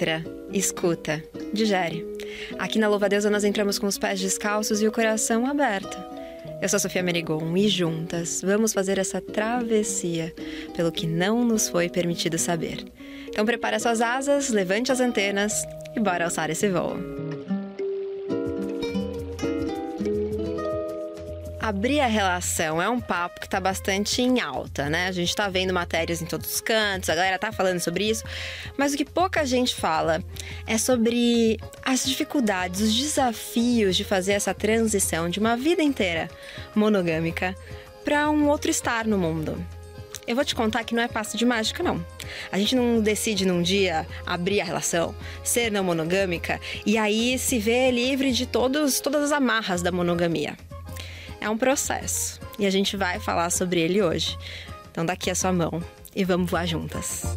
entra, escuta, digere. Aqui na Louva Deusa nós entramos com os pés descalços e o coração aberto. Eu sou Sofia Merigon e juntas vamos fazer essa travessia pelo que não nos foi permitido saber. Então prepare suas asas, levante as antenas e bora alçar esse voo. Abrir a relação é um papo que está bastante em alta, né? A gente está vendo matérias em todos os cantos, a galera tá falando sobre isso, mas o que pouca gente fala é sobre as dificuldades, os desafios de fazer essa transição de uma vida inteira monogâmica para um outro estar no mundo. Eu vou te contar que não é passo de mágica, não. A gente não decide num dia abrir a relação, ser não monogâmica e aí se vê livre de todos, todas as amarras da monogamia é um processo e a gente vai falar sobre ele hoje. Então, daqui a sua mão e vamos voar juntas.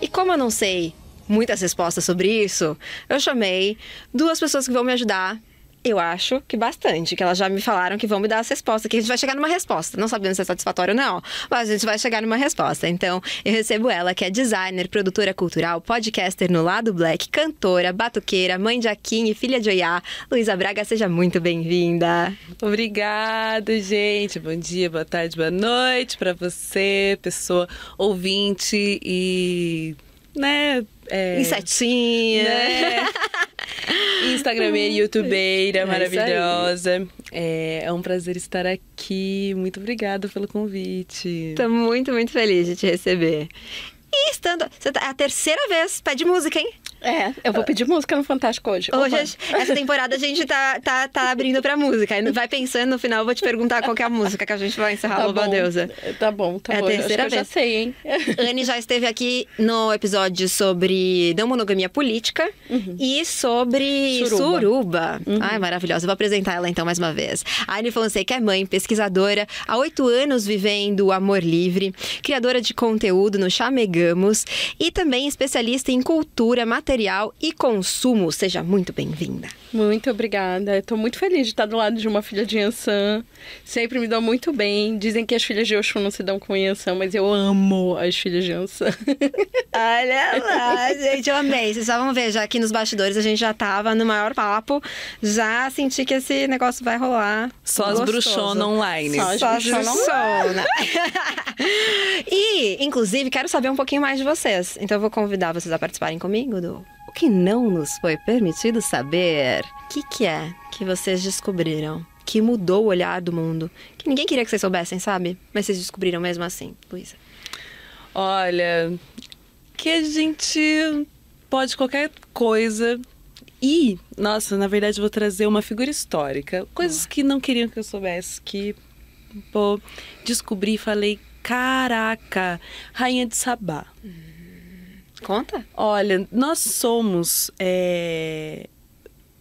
E como eu não sei muitas respostas sobre isso, eu chamei duas pessoas que vão me ajudar eu acho que bastante, que elas já me falaram que vão me dar as respostas, que a gente vai chegar numa resposta. Não sabendo se é satisfatório ou não, mas a gente vai chegar numa resposta. Então, eu recebo ela, que é designer, produtora cultural, podcaster no Lado Black, cantora, batuqueira, mãe de Akin e filha de Oiá. Luísa Braga, seja muito bem-vinda. Obrigada, gente. Bom dia, boa tarde, boa noite para você, pessoa ouvinte e né? É, Insetinha. Né? Instagrameira, youtubeira é maravilhosa. É, é, um prazer estar aqui. Muito obrigada pelo convite. Tô muito, muito feliz de te receber. E estando. Você tá, é a terceira vez pede música, hein? É, eu vou pedir música no Fantástico hoje. Hoje, essa temporada a gente tá, tá, tá abrindo pra música. Vai pensando, no final eu vou te perguntar qual é a música que a gente vai encerrar tá Louva Deusa. Tá bom, tá é bom. a terceira vez. eu já sei, hein? Anne já esteve aqui no episódio sobre não monogamia política uhum. e sobre suruba. suruba. Uhum. Ai, maravilhosa. Eu vou apresentar ela então mais uma vez. A Anne Fonseca é mãe, pesquisadora, há oito anos vivendo o amor livre, criadora de conteúdo no Chamegamos e também especialista em cultura, material material e consumo. Seja muito bem-vinda. Muito obrigada. Estou muito feliz de estar do lado de uma filha de Yansan. Sempre me dão muito bem. Dizem que as filhas de Oxum não se dão com Yansan, mas eu amo as filhas de Yansan. Olha lá, gente, eu amei. Vocês só vão ver, já aqui nos bastidores a gente já tava no maior papo. Já senti que esse negócio vai rolar. Só as bruxonas online. Só as bruxonas online. e, inclusive, quero saber um pouquinho mais de vocês. Então eu vou convidar vocês a participarem comigo do o que não nos foi permitido saber. O que, que é que vocês descobriram? Que mudou o olhar do mundo? Que ninguém queria que vocês soubessem, sabe? Mas vocês descobriram mesmo assim, Luísa. Olha, que a gente pode qualquer coisa. E, nossa, na verdade, vou trazer uma figura histórica. Coisas que não queriam que eu soubesse, que, pô, descobri e falei: caraca, Rainha de Sabá. Uhum. Conta. Olha, nós somos. É...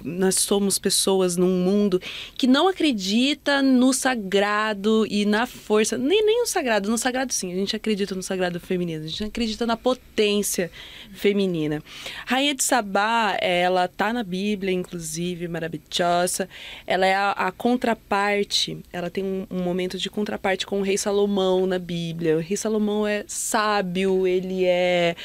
Nós somos pessoas num mundo que não acredita no sagrado e na força. Nem, nem no sagrado, no sagrado sim, a gente acredita no sagrado feminino, a gente acredita na potência feminina. Rainha de Sabá, ela tá na Bíblia, inclusive, maravilhosa. Ela é a, a contraparte, ela tem um, um, momento de contraparte com o rei Salomão na Bíblia. O rei Salomão é sábio, ele é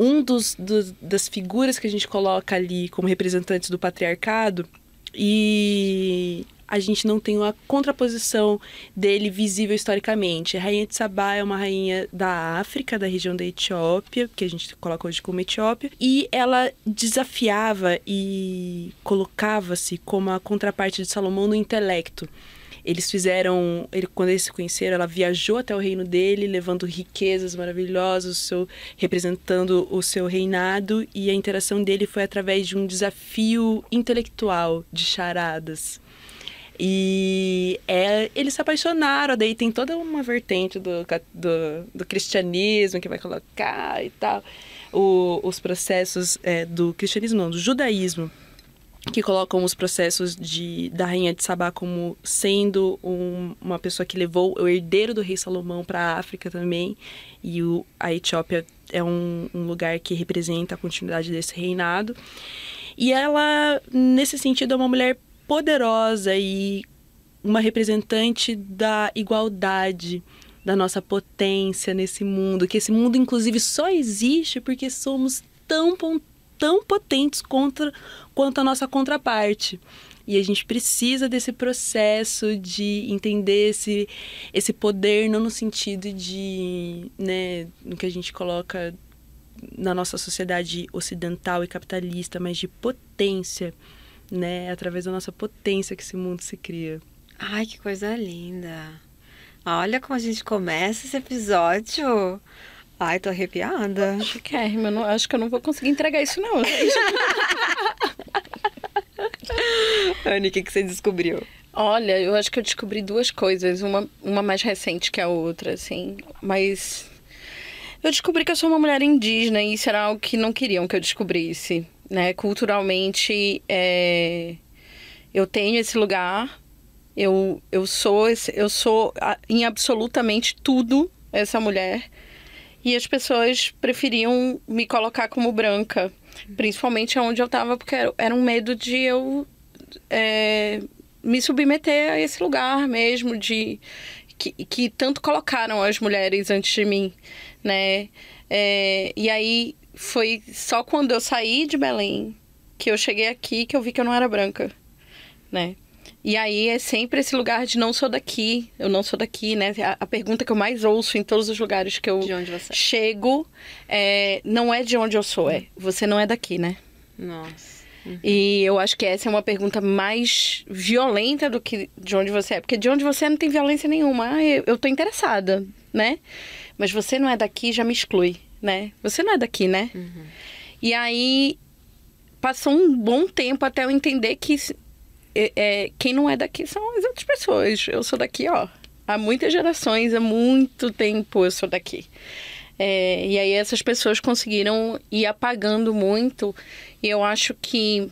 um dos, dos, das figuras que a gente coloca ali como representantes do patriarcado e a gente não tem uma contraposição dele visível historicamente. A rainha de Sabá é uma rainha da África, da região da Etiópia, que a gente coloca hoje como Etiópia, e ela desafiava e colocava-se como a contraparte de Salomão no intelecto. Eles fizeram, ele, quando eles se conheceram, ela viajou até o reino dele, levando riquezas maravilhosas, seu, representando o seu reinado, e a interação dele foi através de um desafio intelectual de charadas. E é, eles se apaixonaram, daí tem toda uma vertente do, do, do cristianismo que vai colocar e tal, o, os processos é, do cristianismo, não, do judaísmo que colocam os processos de, da rainha de Sabá como sendo um, uma pessoa que levou o herdeiro do rei Salomão para a África também. E o, a Etiópia é um, um lugar que representa a continuidade desse reinado. E ela nesse sentido é uma mulher poderosa e uma representante da igualdade da nossa potência nesse mundo, que esse mundo inclusive só existe porque somos tão tão potentes contra, quanto a nossa contraparte. E a gente precisa desse processo de entender esse, esse poder, não no sentido de, né, no que a gente coloca na nossa sociedade ocidental e capitalista, mas de potência, né? Através da nossa potência que esse mundo se cria. Ai, que coisa linda. Olha como a gente começa esse episódio. Ai, tô arrepiada. Chiquérrima, eu não, acho que eu não vou conseguir entregar isso não. Anne, o que, que você descobriu? Olha, eu acho que eu descobri duas coisas, uma, uma mais recente que a outra, assim, mas eu descobri que eu sou uma mulher indígena e isso era algo que não queriam que eu descobrisse, né? Culturalmente, é... eu tenho esse lugar, eu, eu sou esse, eu sou em absolutamente tudo essa mulher e as pessoas preferiam me colocar como branca, principalmente onde eu estava porque era um medo de eu é, me submeter a esse lugar mesmo de que, que tanto colocaram as mulheres antes de mim, né? É, e aí foi só quando eu saí de Belém que eu cheguei aqui que eu vi que eu não era branca, né? E aí é sempre esse lugar de não sou daqui, eu não sou daqui, né? A, a pergunta que eu mais ouço em todos os lugares que eu chego é, não é de onde eu sou, é você não é daqui, né? Nossa. Uhum. E eu acho que essa é uma pergunta mais violenta do que de onde você é. Porque de onde você é não tem violência nenhuma. Ah, eu, eu tô interessada, né? Mas você não é daqui, já me exclui, né? Você não é daqui, né? Uhum. E aí passou um bom tempo até eu entender que é, é, quem não é daqui são as outras pessoas. Eu sou daqui, ó, há muitas gerações, há muito tempo eu sou daqui. É, e aí essas pessoas conseguiram ir apagando muito. E eu acho que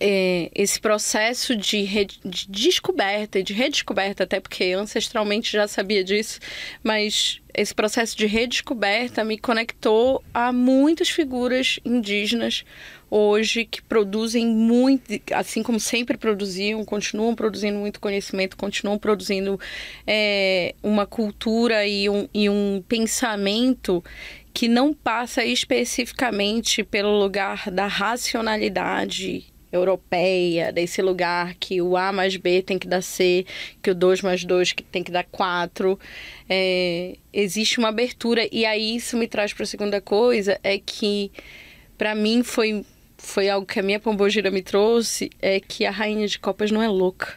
é, esse processo de, re, de descoberta, de redescoberta, até porque ancestralmente já sabia disso, mas esse processo de redescoberta me conectou a muitas figuras indígenas hoje que produzem muito, assim como sempre produziam, continuam produzindo muito conhecimento, continuam produzindo é, uma cultura e um, e um pensamento que não passa especificamente pelo lugar da racionalidade europeia, desse lugar que o A mais B tem que dar C, que o 2 mais 2 tem que dar 4. É, existe uma abertura, e aí isso me traz para a segunda coisa, é que para mim foi, foi algo que a minha pombogira me trouxe, é que a rainha de copas não é louca,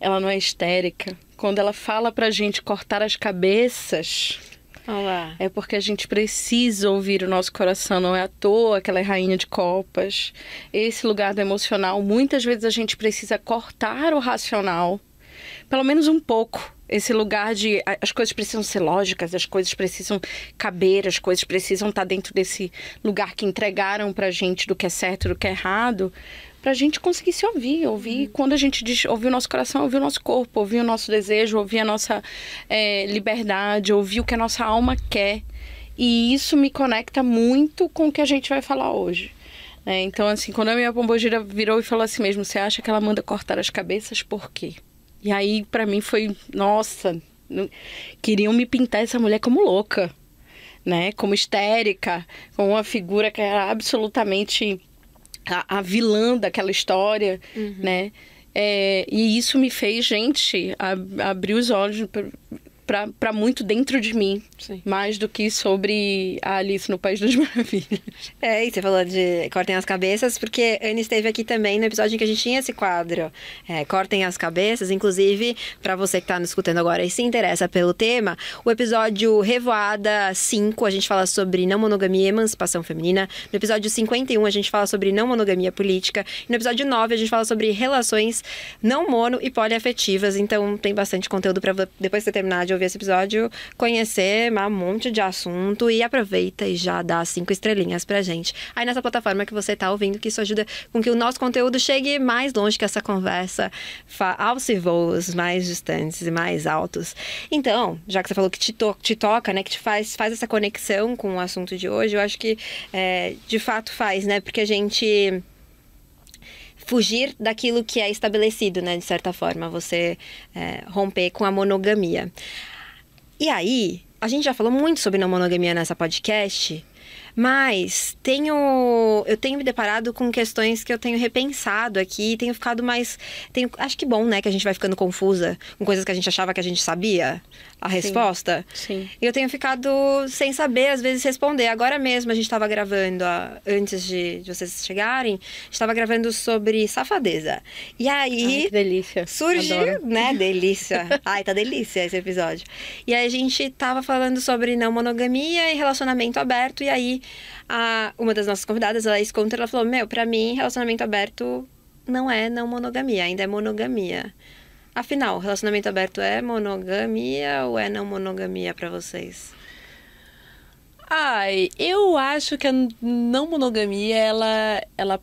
ela não é histérica. Quando ela fala pra gente cortar as cabeças Olá. É porque a gente precisa ouvir o nosso coração, não é à toa que ela é rainha de copas. Esse lugar do emocional, muitas vezes a gente precisa cortar o racional, pelo menos um pouco. Esse lugar de as coisas precisam ser lógicas, as coisas precisam caber, as coisas precisam estar dentro desse lugar que entregaram pra gente do que é certo do que é errado para a gente conseguir se ouvir, ouvir uhum. quando a gente diz ouvir o nosso coração, ouvir o nosso corpo, ouvir o nosso desejo, ouvir a nossa é, liberdade, ouvir o que a nossa alma quer. E isso me conecta muito com o que a gente vai falar hoje. É, então, assim, quando a minha pombogira virou e falou assim mesmo, você acha que ela manda cortar as cabeças? Por quê? E aí, para mim, foi, nossa, não... queriam me pintar essa mulher como louca, né? Como histérica, como uma figura que era absolutamente a, a vilã daquela história, uhum. né? É, e isso me fez, gente, abrir os olhos para muito dentro de mim, Sim. mais do que sobre a Alice no País das Maravilhas. É, e você falou de Cortem as Cabeças, porque Anne esteve aqui também no episódio em que a gente tinha esse quadro, é, Cortem as Cabeças, inclusive, para você que está nos escutando agora e se interessa pelo tema, o episódio Revoada 5, a gente fala sobre não monogamia e emancipação feminina, no episódio 51 a gente fala sobre não monogamia política, e no episódio 9 a gente fala sobre relações não mono e poliafetivas, então tem bastante conteúdo para depois de você terminar de ouvir esse episódio, conhecer um monte de assunto e aproveita e já dá cinco estrelinhas pra gente. Aí nessa plataforma que você tá ouvindo, que isso ajuda com que o nosso conteúdo chegue mais longe que essa conversa, alce voos mais distantes e mais altos. Então, já que você falou que te, to te toca, né, que te faz, faz essa conexão com o assunto de hoje, eu acho que é, de fato faz, né, porque a gente fugir daquilo que é estabelecido, né? De certa forma, você é, romper com a monogamia. E aí, a gente já falou muito sobre não monogamia nessa podcast, mas tenho, eu tenho me deparado com questões que eu tenho repensado aqui, tenho ficado mais, tenho, acho que bom, né, que a gente vai ficando confusa com coisas que a gente achava que a gente sabia a resposta. Sim. E eu tenho ficado sem saber, às vezes, responder. Agora mesmo a gente estava gravando, ó, antes de, de, vocês chegarem, a estava gravando sobre safadeza. E aí. Ai, que delícia. Surge, Adoro. né? Delícia. Ai, tá delícia esse episódio. E aí a gente tava falando sobre não monogamia e relacionamento aberto. E aí, a, uma das nossas convidadas, a Laís Contra, ela falou: Meu, pra mim, relacionamento aberto não é não monogamia, ainda é monogamia. Afinal, relacionamento aberto é monogamia ou é não monogamia para vocês? Ai, eu acho que a não monogamia ela ela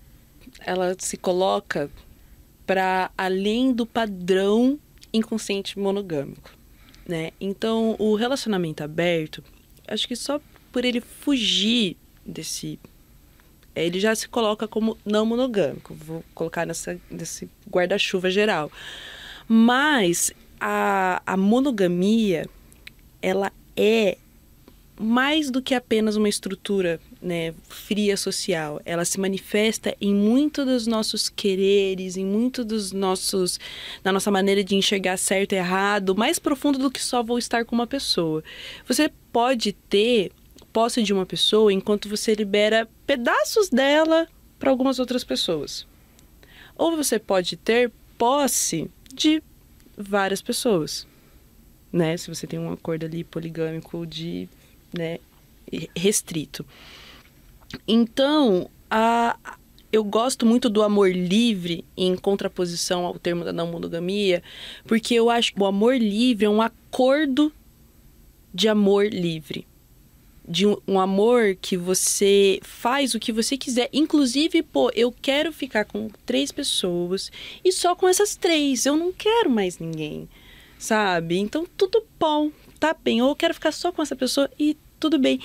ela se coloca para além do padrão inconsciente monogâmico, né? Então, o relacionamento aberto, acho que só por ele fugir desse ele já se coloca como não monogâmico. Vou colocar nessa, nesse guarda-chuva geral. Mas a, a monogamia, ela é mais do que apenas uma estrutura né, fria social. Ela se manifesta em muito dos nossos quereres, em muito dos nossos. na nossa maneira de enxergar certo e errado, mais profundo do que só vou estar com uma pessoa. Você pode ter posse de uma pessoa enquanto você libera pedaços dela para algumas outras pessoas. Ou você pode ter posse de várias pessoas, né? Se você tem um acordo ali poligâmico de, né, restrito. Então, a, eu gosto muito do amor livre em contraposição ao termo da não monogamia, porque eu acho que o amor livre é um acordo de amor livre. De um, amor que você faz o que você quiser. Inclusive, pô, eu quero ficar com três pessoas e só com essas três. Eu não quero mais ninguém, sabe? Então, tudo bom, tá bem. Ou eu quero ficar só com essa pessoa e tudo bem.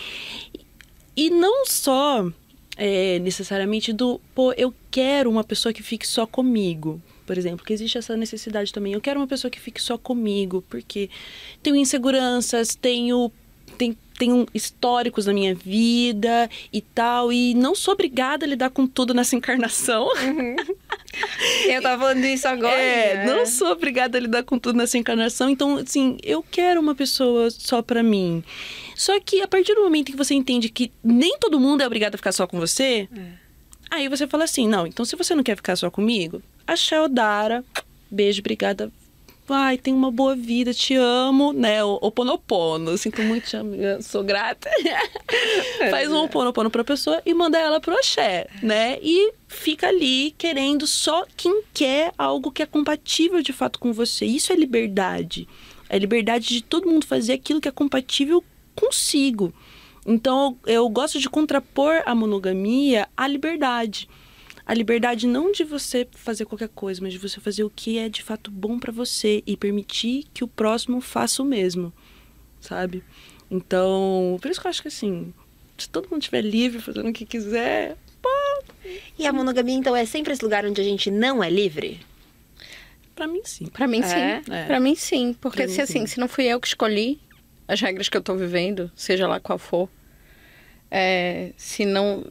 E não só é, necessariamente do, pô, eu quero uma pessoa que fique só comigo. Por exemplo, que existe essa necessidade também. Eu quero uma pessoa que fique só comigo, porque tenho inseguranças, tenho, tenho, tenho históricos na minha vida e tal, e não sou obrigada a lidar com tudo nessa encarnação. Uhum. Eu tava falando isso agora. É, né? não sou obrigada a lidar com tudo nessa encarnação. Então, assim, eu quero uma pessoa só pra mim. Só que a partir do momento que você entende que nem todo mundo é obrigado a ficar só com você, é. aí você fala assim: não, então se você não quer ficar só comigo, a Sheldara, beijo, obrigada. Ai, tem uma boa vida, te amo, né? O Oponopono, sinto muito, te amo, sou grata. Faz um Oponopono pra pessoa e manda ela pro axé, né? E fica ali querendo só quem quer algo que é compatível de fato com você. Isso é liberdade. É liberdade de todo mundo fazer aquilo que é compatível consigo. Então eu gosto de contrapor a monogamia à liberdade. A liberdade não de você fazer qualquer coisa, mas de você fazer o que é de fato bom para você e permitir que o próximo faça o mesmo, sabe? Então, por isso que eu acho que assim, se todo mundo estiver livre fazendo o que quiser, pô. E a monogamia então é sempre esse lugar onde a gente não é livre? Para mim sim. Para mim sim. É? É. Para mim sim, porque se assim, se não fui eu que escolhi, as regras que eu tô vivendo, seja lá qual for. É, se não.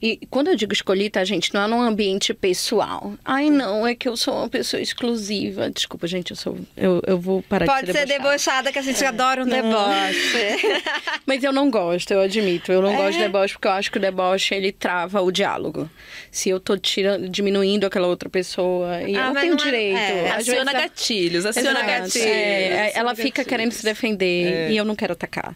E quando eu digo escolhi, tá, gente? Não é num ambiente pessoal. Ai, não, é que eu sou uma pessoa exclusiva. Desculpa, gente, eu sou. Eu, eu vou parar Pode de ser debochada. debochada, que a gente é. adora um não. deboche. Mas eu não gosto, eu admito. Eu não é. gosto de deboche porque eu acho que o deboche ele trava o diálogo. Se eu tô tirando, diminuindo aquela outra pessoa. E ah, eu tenho direito. É. Aciona gatilhos, aciona gatilhos. É, ela fica querendo se defender e eu não quero atacar.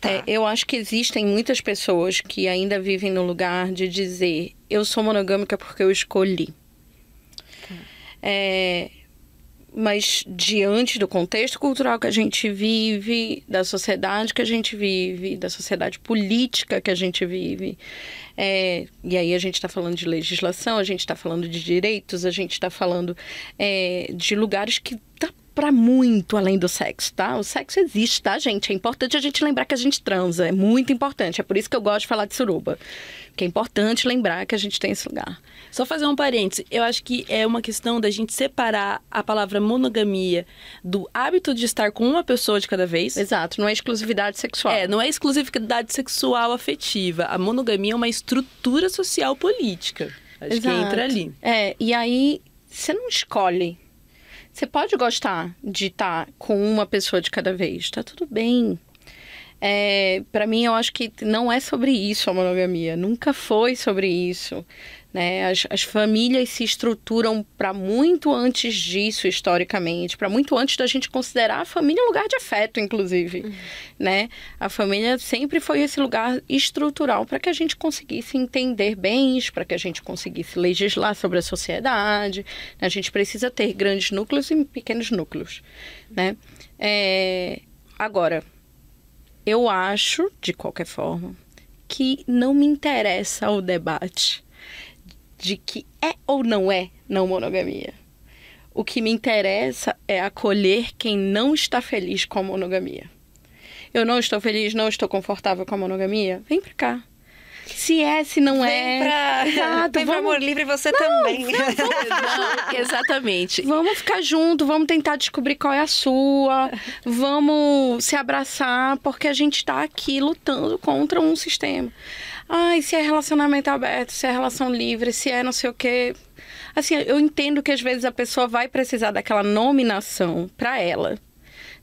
Tá. É, eu acho que existem muitas pessoas que ainda vivem no lugar de dizer eu sou monogâmica porque eu escolhi. Tá. É, mas diante do contexto cultural que a gente vive, da sociedade que a gente vive, da sociedade política que a gente vive, é, e aí a gente está falando de legislação, a gente está falando de direitos, a gente está falando é, de lugares que tá para muito além do sexo, tá? O sexo existe, tá, gente? É importante a gente lembrar que a gente transa, é muito importante. É por isso que eu gosto de falar de suruba. Que é importante lembrar que a gente tem esse lugar. Só fazer um parêntese. Eu acho que é uma questão da gente separar a palavra monogamia do hábito de estar com uma pessoa de cada vez. Exato, não é exclusividade sexual. É, não é exclusividade sexual afetiva. A monogamia é uma estrutura social política. Acho que Exato. entra ali. É, e aí você não escolhe. Você pode gostar de estar com uma pessoa de cada vez, tá tudo bem. É, para mim, eu acho que não é sobre isso a monogamia. Nunca foi sobre isso. Né? As, as famílias se estruturam para muito antes disso, historicamente, para muito antes da gente considerar a família um lugar de afeto, inclusive. Né? A família sempre foi esse lugar estrutural para que a gente conseguisse entender bens, para que a gente conseguisse legislar sobre a sociedade. A gente precisa ter grandes núcleos e pequenos núcleos. Né? É, Agora, eu acho, de qualquer forma, que não me interessa o debate de que é ou não é não monogamia. O que me interessa é acolher quem não está feliz com a monogamia. Eu não estou feliz, não estou confortável com a monogamia? Vem pra cá. Se é, se não Vem é. pra, Exato, vem pra vamos- Amor Livre você também. Não, exatamente. Vamos ficar junto, vamos tentar descobrir qual é a sua, vamos se abraçar, porque a gente tá aqui lutando contra um sistema. Ai, se é relacionamento aberto, se é relação livre, se é não sei o quê. Assim, eu entendo que às vezes a pessoa vai precisar daquela nominação pra ela.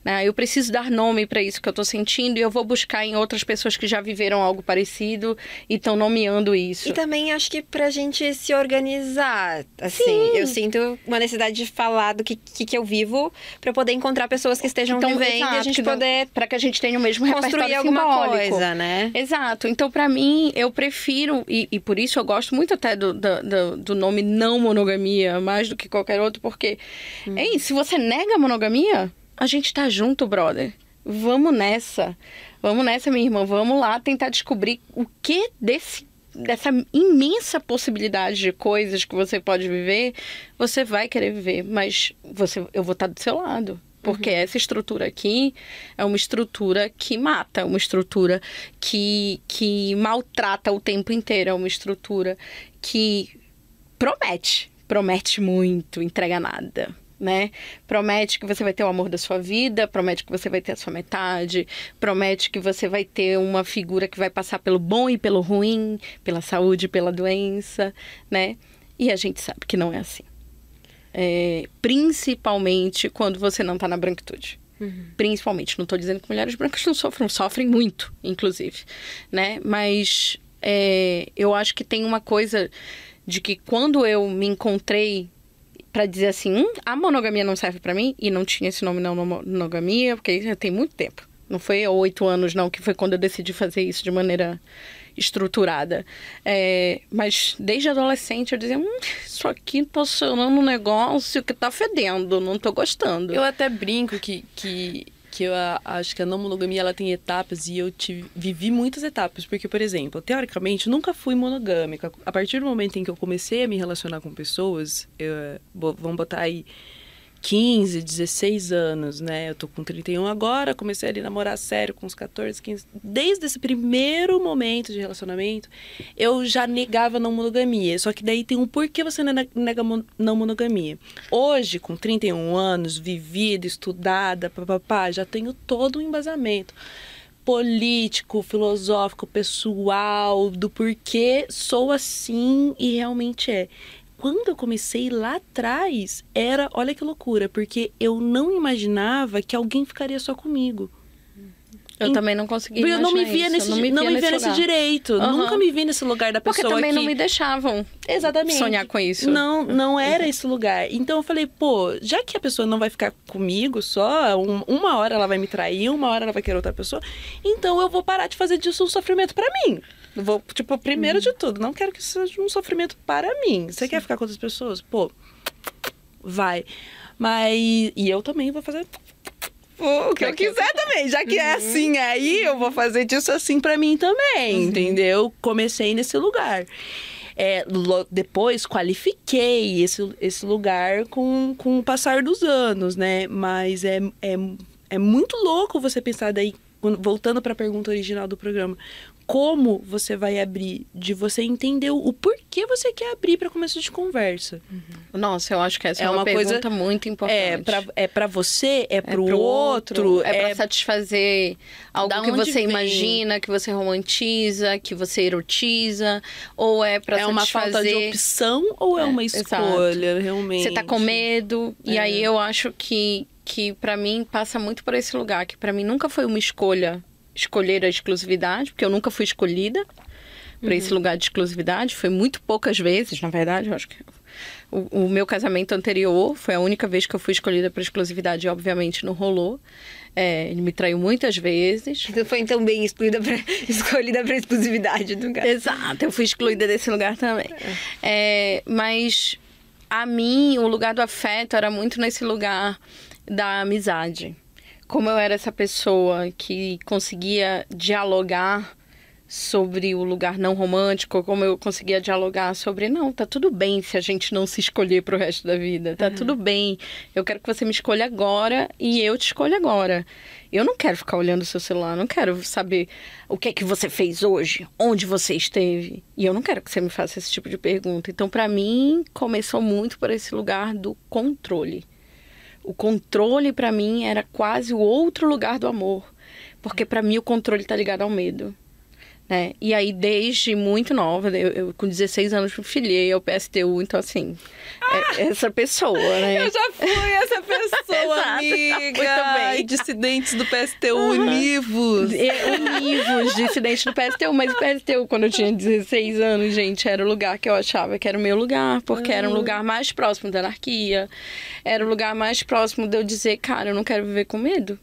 Né? Eu preciso dar nome para isso que eu tô sentindo e eu vou buscar em outras pessoas que já viveram algo parecido e estão nomeando isso. E também acho que pra gente se organizar, assim, Sim. eu sinto uma necessidade de falar do que, que, que eu vivo pra poder encontrar pessoas que estejam vivendo e a Então, exato, gente poder pra que a gente tenha o mesmo construir repertório alguma simbólico. coisa, né? Exato. Então, pra mim, eu prefiro, e, e por isso eu gosto muito até do, do, do- nome não monogamia, mais do que qualquer outro, porque, ei, se você nega a monogamia, a gente tá junto, brother. Vamos nessa. Vamos nessa, minha irmã. Vamos lá tentar descobrir o que desse. Dessa imensa possibilidade de coisas que você pode viver, você vai querer viver, mas você, eu vou estar do seu lado. Porque essa estrutura aqui é uma estrutura que mata, é uma estrutura que, que maltrata o tempo inteiro, é uma estrutura que promete, promete muito, entrega nada. Né? Promete que você vai ter o amor da sua vida, promete que você vai ter a sua metade, promete que você vai ter uma figura que vai passar pelo bom e pelo ruim, pela saúde e pela doença, né? E a gente sabe que não é assim. É, principalmente quando você não tá na branquitude. Principalmente. Não tô dizendo que mulheres brancas não sofrem, sofrem muito, inclusive, né? Mas é, eu acho que tem uma coisa de que quando eu me encontrei pra dizer assim, hum, a monogamia não serve pra mim, e não tinha esse nome não monogamia, porque já tem muito tempo. Não foi oito anos, não, que foi quando eu decidi fazer isso de maneira estruturada. É, mas desde adolescente eu dizia, hum, isso aqui tá cheirando um negócio que tá fedendo, não tô gostando. Eu até brinco que, que, que eu acho que a não monogamia ela tem etapas e eu tive, vivi muitas etapas. Porque, por exemplo, teoricamente, nunca fui monogâmica. A partir do momento em que eu comecei a me relacionar com pessoas, eu, vamos botar aí 15, 16 anos, né? Eu tô com 31 agora, comecei a namorar sério com uns 14, 15. Desde esse primeiro momento de relacionamento, eu já negava não monogamia. Só que daí tem um porquê você ne- nega não monogamia. Hoje, com 31 anos, vivida, estudada, papapá, já tenho todo um embasamento político, filosófico, pessoal, do porquê sou assim e realmente é. Quando eu comecei lá atrás, era, olha que loucura, porque eu não imaginava que alguém ficaria só comigo. Eu Em- também não consegui Eu não me via isso, nesse, não me via via nesse direito. Aham. Nunca me vi nesse lugar da Porque pessoa também que... não me deixavam Exatamente. sonhar com isso. Não, não era esse lugar. Então eu falei, pô, já que a pessoa não vai ficar comigo só, um- uma hora ela vai me trair, uma hora ela vai querer outra pessoa, então eu vou parar de fazer disso um sofrimento pra mim. Vou, tipo, primeiro de tudo, não quero que isso seja um sofrimento para mim. Você quer ficar com outras pessoas? Pô, vai. Mas. E eu também vou fazer. O que eu quiser também, já que é assim aí, eu vou fazer disso assim pra mim também, entendeu? Comecei nesse lugar. É, depois qualifiquei esse, esse lugar com, com o passar dos anos, né? Mas é, é, é muito louco você pensar daí, voltando para a pergunta original do programa, como você vai abrir, de você entender o, o porquê você quer abrir para começo de conversa. Nossa, eu acho que essa é, É uma, uma pergunta coisa- muito importante. É pra, é pra você, é É pro, pro outro, é, pra é satisfazer algo que você vem? imagina, que você romantiza, que você erotiza, ou é pra é uma satisfazer... falta de opção ou é, É, uma exato. escolha, realmente? Você tá com medo. E É. aí eu acho que, que para mim passa muito por esse lugar, que pra mim nunca foi uma escolha escolher a exclusividade, porque eu nunca fui escolhida para Uhum. esse lugar de exclusividade. Foi muito poucas vezes, na verdade, eu acho que o, o meu casamento anterior foi a única vez que eu fui escolhida para exclusividade e obviamente não rolou. É, ele me traiu muitas vezes. Não foi então bem excluída pra, escolhida pra exclusividade do cara. Exato, eu fui excluída desse lugar também. É, mas a mim, o lugar do afeto era muito nesse lugar da amizade. Como eu era essa pessoa que conseguia dialogar sobre o lugar não romântico, como eu conseguia dialogar sobre não, tá tudo bem se a gente não se escolher pro resto da vida, tá tudo bem. Eu quero que você me escolha agora e eu te escolho agora. Eu não quero ficar olhando o seu celular, não quero saber o que é que você fez hoje, onde você esteve. E eu não quero que você me faça esse tipo de pergunta. Então, pra mim, começou muito por esse lugar do controle. O controle pra mim era quase o outro lugar do amor, porque pra mim o controle tá ligado ao medo. Né? E aí, desde muito nova, eu, eu com 16 anos me filiei ao PSTU, então assim, é essa pessoa, né? Eu já fui essa pessoa, Exato, amiga. muito. E dissidentes do PSTU univos. É, univos, dissidente do PSTU, mas o PSTU, quando eu tinha 16 anos, gente, era o lugar que eu achava que era o meu lugar, porque era um lugar mais próximo da anarquia, era o lugar mais próximo de eu dizer, cara, eu não quero viver com medo.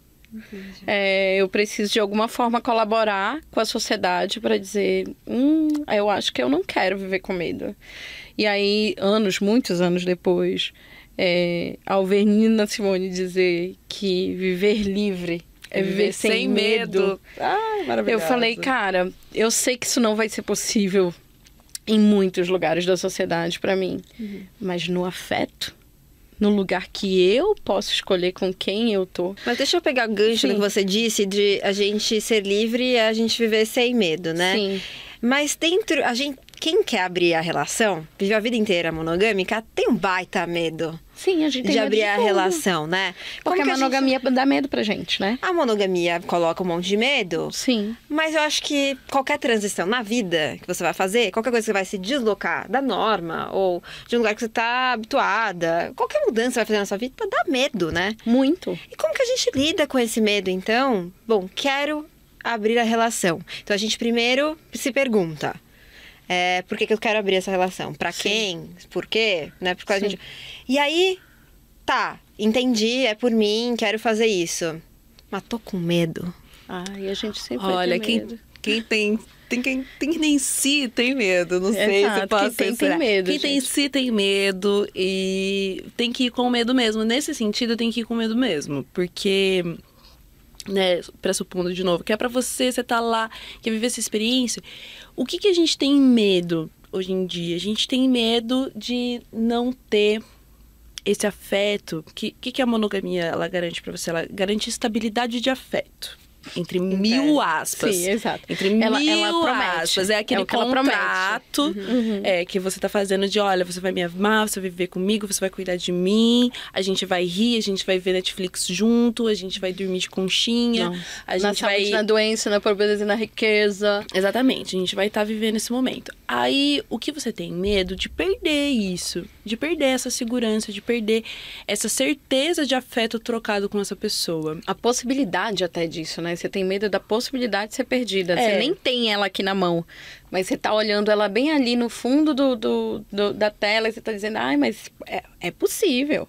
É, eu preciso de alguma forma colaborar com a sociedade para dizer, hum, eu acho que eu não quero viver com medo. E aí, anos, muitos anos depois, é, ao ver Nina Simone dizer que viver livre é viver, sem, medo. Ai, Eu maravilhoso. falei, cara, eu sei que isso não vai ser possível em muitos lugares da sociedade para mim, mas no afeto, no lugar que eu posso escolher com quem eu tô. Mas deixa eu pegar o gancho Sim. que você disse de a gente ser livre e a gente viver sem medo, né? Sim. Mas dentro, a gente, quem quer abrir a relação, vive a vida inteira monogâmica, tem um baita medo Sim, a gente tem de abrir de a relação, né? Como Porque que a gente- monogamia dá medo pra gente, né? A monogamia coloca um monte de medo, Sim. mas eu acho que qualquer transição na vida que você vai fazer, qualquer coisa que você vai se deslocar da norma ou de um lugar que você está habituada, qualquer mudança que você vai fazer na sua vida, dá medo, né? Muito. E como que a gente lida com esse medo, então? Bom, quero abrir a relação. Então a gente primeiro se pergunta. É, por que, que eu quero abrir essa relação? Pra quem? Por quê? Né? Porque a Sim. gente... E aí, tá, entendi, é por mim, quero fazer isso. Mas tô com medo. Ai, a gente sempre Olha, vai quem, medo. quem tem. Tem quem, tem tem si tem medo, não sei Exato, se eu posso quem tem, tem medo, Quem tem gente. si tem medo e tem que ir com medo mesmo. Nesse sentido, tem que ir com medo mesmo. Porque, né, pressupondo de novo, que é pra você, você tá lá, quer viver essa experiência. O que, que a gente tem medo hoje em dia? A gente tem medo de não ter esse afeto. O que, que, que a monogamia ela garante pra você? Ela garante estabilidade de afeto. Entre mil aspas. Sim, exato. Entre Ela- mil ela aspas. É aquele É o que ela promete. contrato é, que você tá fazendo de, olha, você vai me amar, você vai viver comigo, você vai cuidar de mim, a gente vai rir, a gente vai ver Netflix junto, a gente vai dormir de conchinha, Não. a na gente saúde, vai... na doença, na pobreza e na riqueza. Exatamente, a gente vai estar vivendo esse momento. Aí, o que você tem medo de perder isso, de perder essa segurança, de perder essa certeza de afeto trocado com essa pessoa. A possibilidade até disso, né? Você tem medo da possibilidade de ser perdida. Você É. nem tem ela aqui na mão. Mas você tá olhando ela bem ali no fundo do, do- do- da tela e você tá dizendo, ai, mas é, é possível.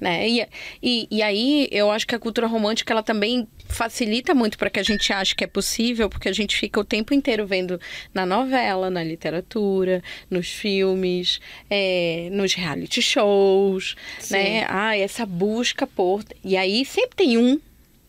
Né? E, e, e aí eu acho que a cultura romântica ela também facilita muito para que a gente ache que é possível, porque a gente fica o tempo inteiro vendo na novela, na literatura, nos filmes, é, nos reality shows, né? Ah, essa busca por. E aí sempre tem um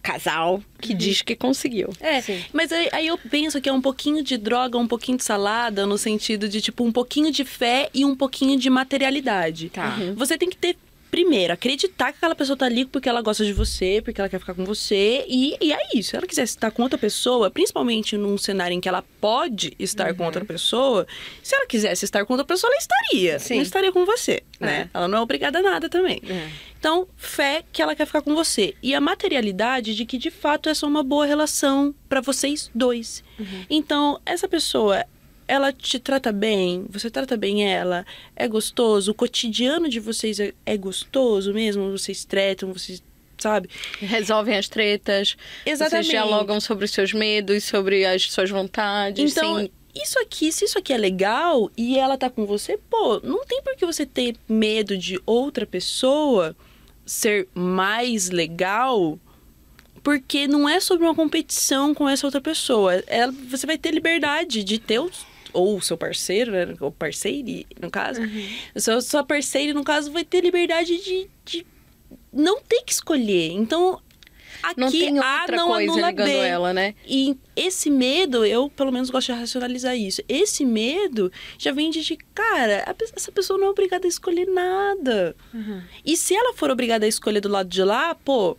casal que diz que conseguiu. É, mas aí, aí eu penso que é um pouquinho de droga, um pouquinho de salada, no sentido de, tipo, um pouquinho de fé e um pouquinho de materialidade. Tá. Uhum. Você tem que ter primeiro, acreditar que aquela pessoa tá ali porque ela gosta de você, porque ela quer ficar com você. E, e é isso. Se ela quisesse estar com outra pessoa, principalmente num cenário em que ela pode estar com outra pessoa, se ela quisesse estar com outra pessoa, ela estaria. Sim. Não estaria com você, né? Ela não é obrigada a nada também. É. Então, fé que ela quer ficar com você. E a materialidade de que, de fato, essa é uma boa relação para vocês dois. Então, essa pessoa, ela te trata bem, você trata bem ela, é gostoso, o cotidiano de vocês é, é gostoso mesmo, vocês tretam, vocês, sabe? Resolvem as tretas. Exatamente. Vocês dialogam sobre os seus medos, sobre as suas vontades. Então, sem- isso aqui, se isso aqui é legal e ela tá com você, pô, não tem por que você ter medo de outra pessoa ser mais legal, porque não é sobre uma competição com essa outra pessoa. Ela, você vai ter liberdade de ter os ou o seu parceiro, né? Ou parceire, no caso. O seu, sua parceira, no caso, vai ter liberdade de, de não ter que escolher. Então, aqui não tem A outra não coisa anula ligando B. ela, né? E esse medo, eu pelo menos gosto de racionalizar isso. Esse medo já vem de, de, cara, a essa pessoa não é obrigada a escolher nada. E se ela for obrigada a escolher do lado de lá, pô,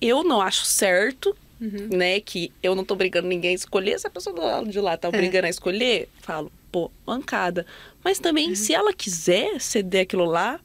eu não acho certo, né? Que eu não tô obrigando ninguém a escolher. Se a pessoa do lado de lá tá obrigando a escolher, falo, pô, bancada. Mas também, se ela quiser ceder aquilo lá,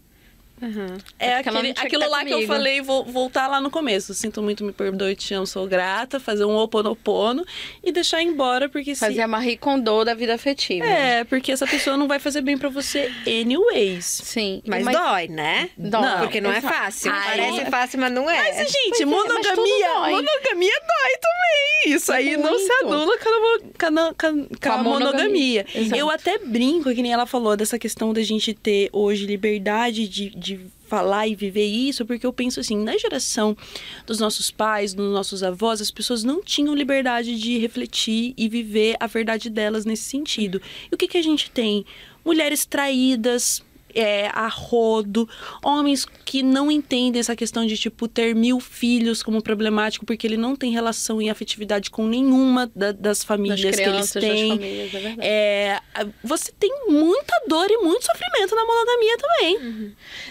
é porque ela aquele, não aquilo tá lá que eu comigo. falei, vou voltar lá no começo. Sinto muito, me perdoe, te amo, sou grata. Fazer um oponopono e deixar embora, porque se... Fazer a Marie Kondo da vida afetiva. É, porque essa pessoa não vai fazer bem pra você anyways. Sim. Mas, dói, né? Dói, Porque não é fácil. Aí- Parece fácil, mas não é. Mas, gente, é, mas monogamia, dói. monogamia dói também. Isso aí não se Muito. anula com a, com a, com a- com a monogamia. monogamia. Eu até brinco, que nem ela falou, dessa questão da gente ter hoje liberdade de, de falar e viver isso, porque eu penso assim, na geração dos nossos pais, dos nossos avós, as pessoas não tinham liberdade de refletir e viver a verdade delas nesse sentido. E o que, que a gente tem? Mulheres traídas, é, a rodo, homens que não entendem essa questão de, tipo, ter mil filhos como problemático, porque ele não tem relação e afetividade com nenhuma da- das Das famílias que eles crianças, têm. famílias, é. É, você tem muita dor e muito sofrimento na monogamia também.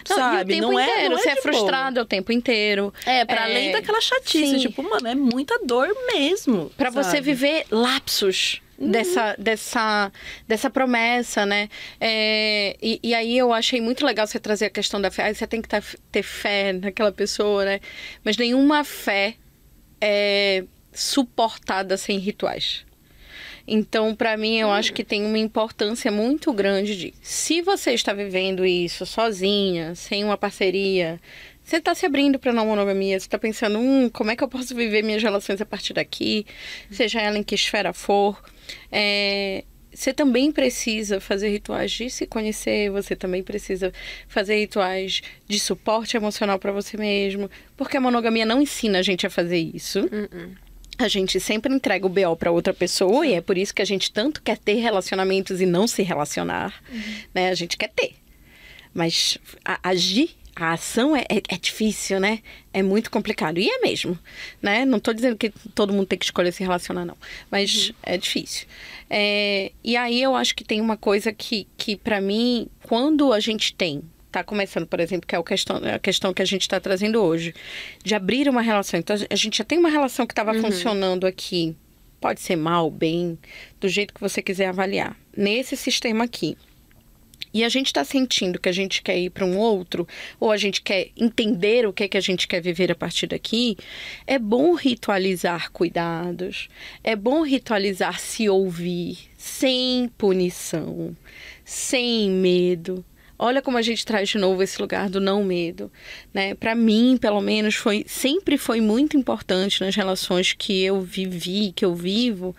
Não, sabe? o tempo não é, inteiro. não é você é frustrado o tempo inteiro. É, pra É, além daquela chatice, sim. tipo, mano, é muita dor mesmo. Pra você viver lapsos dessa, dessa, dessa promessa, né? É, e, e aí eu achei muito legal você trazer a questão da fé. Você tem que tá- ter fé naquela pessoa, né? Mas nenhuma fé é suportada sem rituais. Então, pra mim, eu acho que tem uma importância muito grande de se você está vivendo isso sozinha, sem uma parceria, você está se abrindo para não monogamia, você está pensando, hum, como é que eu posso viver minhas relações a partir daqui, seja ela em que esfera for. É, você também precisa fazer rituais de se conhecer, você também precisa fazer rituais de suporte emocional para você mesmo, porque a monogamia não ensina a gente a fazer isso. A gente sempre entrega o BO para outra pessoa e é por isso que a gente tanto quer ter relacionamentos e não se relacionar, né? A gente quer ter. Mas agir, a ação é, é, é difícil, né? É muito complicado. E é mesmo, né? Não tô dizendo que todo mundo tem que escolher se relacionar, não. Mas é difícil. É, e aí eu acho que tem uma coisa que, que para mim, quando a gente tem tá começando, por exemplo, que é o questão, a questão que a gente está trazendo hoje, de abrir uma relação. Então, a gente já tem uma relação que estava funcionando aqui, pode ser mal, bem, do jeito que você quiser avaliar, nesse sistema aqui. E a gente está sentindo que a gente quer ir para um outro, ou a gente quer entender o que é que a gente quer viver a partir daqui, é bom ritualizar cuidados, é bom ritualizar se ouvir, sem punição, sem medo. Olha como a gente traz de novo esse lugar do não medo, né? Para mim, pelo menos, foi sempre foi muito importante nas relações que eu vivi, que eu vivo,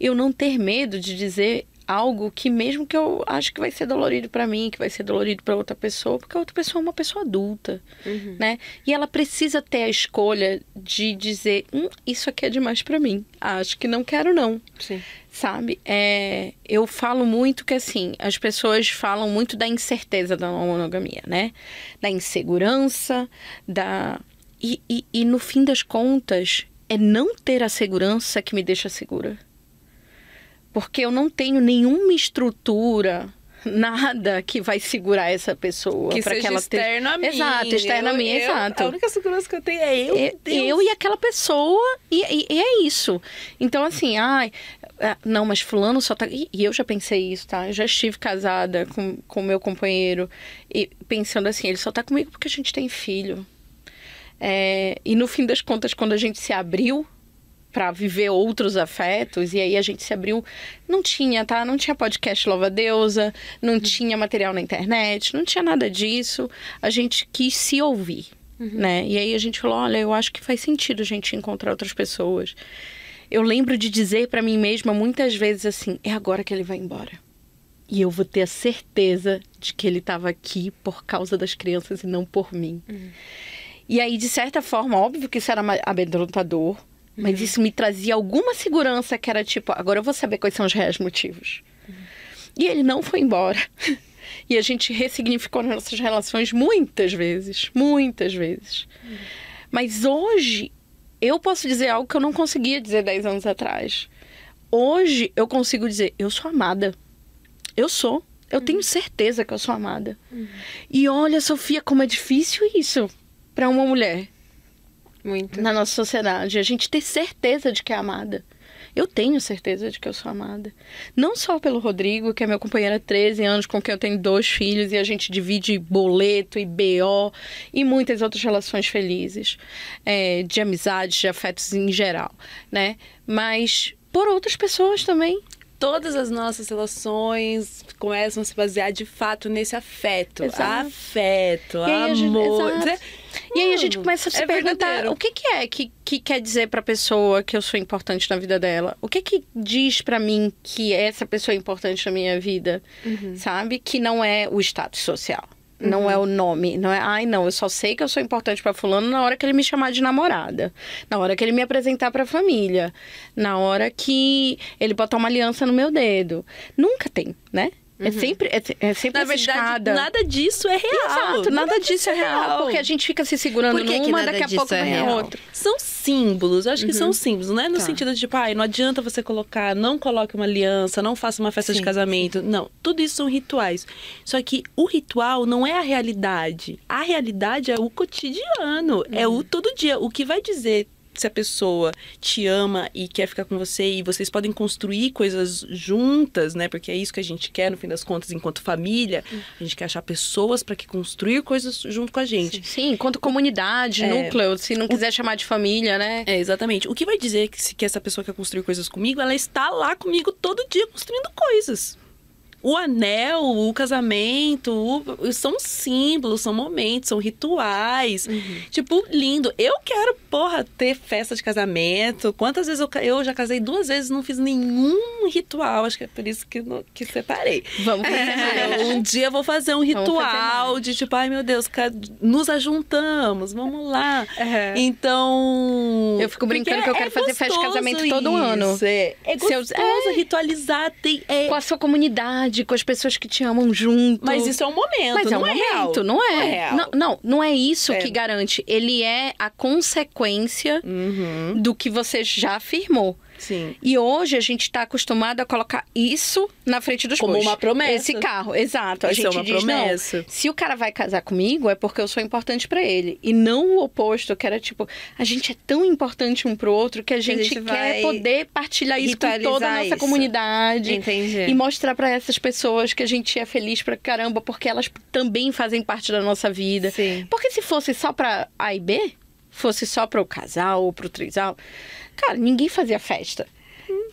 eu não ter medo de dizer algo que mesmo que eu acho que vai ser dolorido para mim, que vai ser dolorido para outra pessoa, porque a outra pessoa é uma pessoa adulta, né? E ela precisa ter a escolha de dizer, hum, isso aqui é demais para mim. Acho que não quero não Sim. sabe? É, eu falo muito que assim, as pessoas falam muito da incerteza da monogamia, né? Da insegurança, da. E, e, e no fim das contas, é não ter a segurança que me deixa segura. Porque eu não tenho nenhuma estrutura nada que vai segurar essa pessoa. Seja que ela externo a mim. Exato, externo a Eu- mim, eu- exato. A única segurança que eu tenho é eu, eu, Deus. eu e aquela pessoa, e, e- e é isso. Então, assim, ai, ah, não, mas fulano só tá. E, e eu já pensei isso, tá? Eu já estive casada com o meu companheiro, e pensando assim, ele só tá comigo porque a gente tem filho. É, e no fim das contas, quando a gente se abriu para viver outros afetos, e aí a gente se abriu, não tinha, tá? Não tinha podcast Louva a Deusa, não tinha material na internet, não tinha nada disso. A gente quis se ouvir, né? E aí a gente falou, olha, eu acho que faz sentido a gente encontrar outras pessoas. Eu lembro de dizer para mim mesma muitas vezes assim, é agora que ele vai embora. E eu vou ter a certeza de que ele estava aqui por causa das crianças e não por mim. E aí, de certa forma, óbvio que isso era amedrontador, mas isso me trazia alguma segurança que era tipo, agora eu vou saber quais são os reais motivos. E ele não foi embora. E a gente ressignificou nossas relações muitas vezes, muitas vezes. Mas hoje eu posso dizer algo que eu não conseguia dizer 10 anos atrás. Hoje eu consigo dizer, eu sou amada. Eu sou. Eu tenho certeza que eu sou amada. E olha, Sofia, como é difícil isso para uma mulher Muito. na nossa sociedade. A gente ter certeza de que é amada. Eu tenho certeza de que eu sou amada. Não só pelo Rodrigo, que é meu companheiro há 13 anos, com quem eu tenho dois filhos e a gente divide boleto e BO e muitas outras relações felizes, é, de amizades, de afetos em geral, né? Mas por outras pessoas também. Todas as nossas relações começam a se basear de fato nesse afeto. Exato. Afeto, E gente- amor. exato. E aí a gente Mano, começa a se é perguntar verdadeiro. o que, que é que, que quer dizer pra pessoa que eu sou importante na vida dela? O que que diz pra mim que essa pessoa é importante na minha vida? Sabe? Que não é o status social. Não é o nome, não é, ai não, eu só sei que eu sou importante pra fulano na hora que ele me chamar de namorada, na hora que ele me apresentar pra família, na hora que ele botar uma aliança no meu dedo. Nunca tem, né? É sempre é, é sempre Na verdade, escada. nada disso é real. Exato, nada disso é real, porque a gente fica se segurando Por que que numa, nada daqui a pouco é real? outra. São símbolos, eu acho que são símbolos, não é no Tá. sentido de tipo, ai, não adianta você colocar, não coloque uma aliança, não faça uma festa de Sim, casamento. Não, tudo isso são rituais. Só que o ritual não é a realidade. A realidade é o cotidiano, é o todo dia. O que vai dizer se a pessoa te ama e quer ficar com você e vocês podem construir coisas juntas, né? Porque é isso que a gente quer no fim das contas enquanto família. A gente quer achar pessoas para que construir coisas junto com a gente. Sim, enquanto comunidade, É. núcleo, se não quiser chamar de família, né? É, exatamente. O que vai dizer que se que essa pessoa quer construir coisas comigo, ela está lá comigo todo dia construindo coisas. O anel, o casamento, o- são símbolos, são momentos, são rituais. Tipo, lindo. Eu quero, porra, ter festa de casamento. Quantas vezes eu, eu já casei duas vezes não fiz nenhum ritual. Acho que é por isso que, que separei. Vamos fazer mais. Um dia eu vou fazer um ritual de tipo, ai meu Deus, nos ajuntamos, vamos lá. Uhum. Então. Eu fico brincando que eu quero fazer festa de casamento todo ano. isso, É, é Se eu- gostoso ritualizar. Tem, é- Com a sua comunidade, com as pessoas que te amam junto. Mas isso é um momento, Mas é não um é momento, real. não é. Não, não, não é isso É. que garante. Ele é a consequência Uhum, do que você já afirmou. Sim. E hoje a gente está acostumado a colocar isso na frente dos Como bois. uma promessa. Esse carro, exato. A Isso é gente uma diz, promessa. não, se o cara vai casar comigo é porque eu sou importante pra ele. E não o oposto, que era tipo, a gente é tão importante um pro outro que a gente, gente quer poder partilhar isso com toda a nossa isso. comunidade. Entendi. E mostrar pra essas pessoas que a gente é feliz pra caramba, porque elas também fazem parte da nossa vida. Sim. Porque se fosse só pra A e B, fosse só pro casal ou pro trisal, cara, ninguém fazia festa.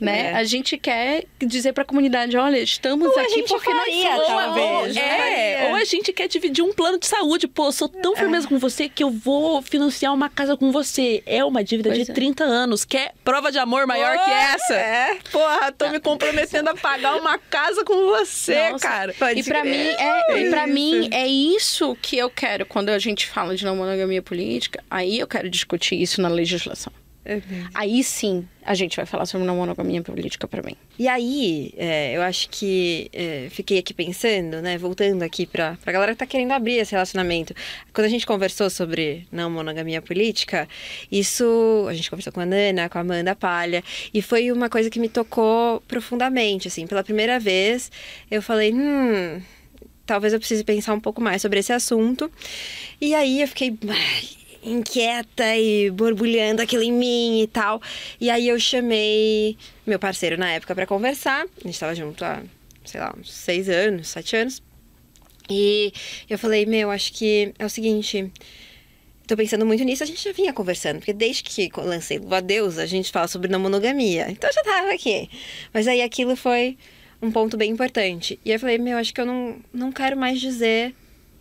Né? é. A gente quer dizer pra comunidade, olha, estamos Ou a aqui porque faria, nós somos. talvez, Ou- né? É, ou a gente quer dividir um plano de saúde. Pô, sou tão firmeza com você que eu vou financiar uma casa com você. É uma dívida Pois de é. 30 anos. Quer prova de amor maior que essa? É, porra, tô me comprometendo a pagar uma casa com você, Nossa, cara. e pra mim é, e para mim é isso que eu quero quando a gente fala de não monogamia política. Aí eu quero discutir isso na legislação. Aí sim a gente vai falar sobre não monogamia política para mim. E aí, é, eu acho que é, fiquei aqui pensando, né? Voltando aqui pra, pra galera que tá querendo abrir esse relacionamento. Quando a gente conversou sobre não monogamia política, isso. A gente conversou com a Nana, com a Amanda Palha, e foi uma coisa que me tocou profundamente, assim. Pela primeira vez, eu falei, hum. Talvez eu precise pensar um pouco mais sobre esse assunto. E aí eu fiquei inquieta e borbulhando aquilo em mim e tal. E aí eu chamei meu parceiro na época para conversar. A gente tava junto há, sei lá, uns seis anos, sete anos. E eu falei, meu, acho que é o seguinte. Tô pensando muito nisso, a gente já vinha conversando, porque desde que lancei Luva Deus, a gente fala sobre não monogamia. Então eu já tava aqui. Mas aí aquilo foi um ponto bem importante. E eu falei, meu, acho que eu não, não quero mais dizer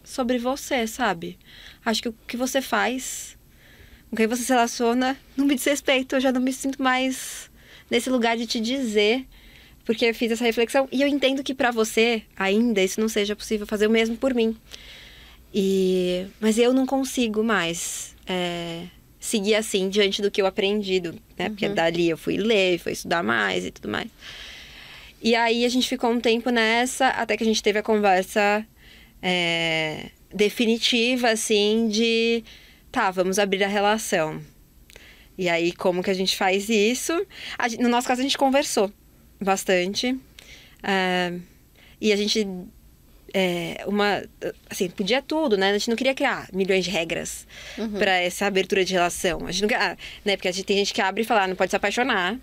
sobre você, sabe? Acho que o que você faz, com quem você se relaciona, não me diz respeito. Eu já não me sinto mais nesse lugar de te dizer, porque eu fiz essa reflexão. E eu entendo que para você, ainda, isso não seja possível fazer o mesmo por mim. E... Mas eu não consigo mais é, seguir assim diante do que eu aprendi, né? Uhum. Porque dali eu fui ler, fui estudar mais e tudo mais. E aí a gente ficou um tempo nessa, até que a gente teve a conversa é, definitiva, assim, de tá, vamos abrir a relação. E aí, como que a gente faz isso? A, no nosso caso, a gente conversou bastante. Uh, e a gente. É, uma. Assim, podia tudo, né? A gente não queria criar milhões de regras uhum. para essa abertura de relação. A gente não, né? Porque a gente, tem gente que abre e fala, ah, não pode se apaixonar.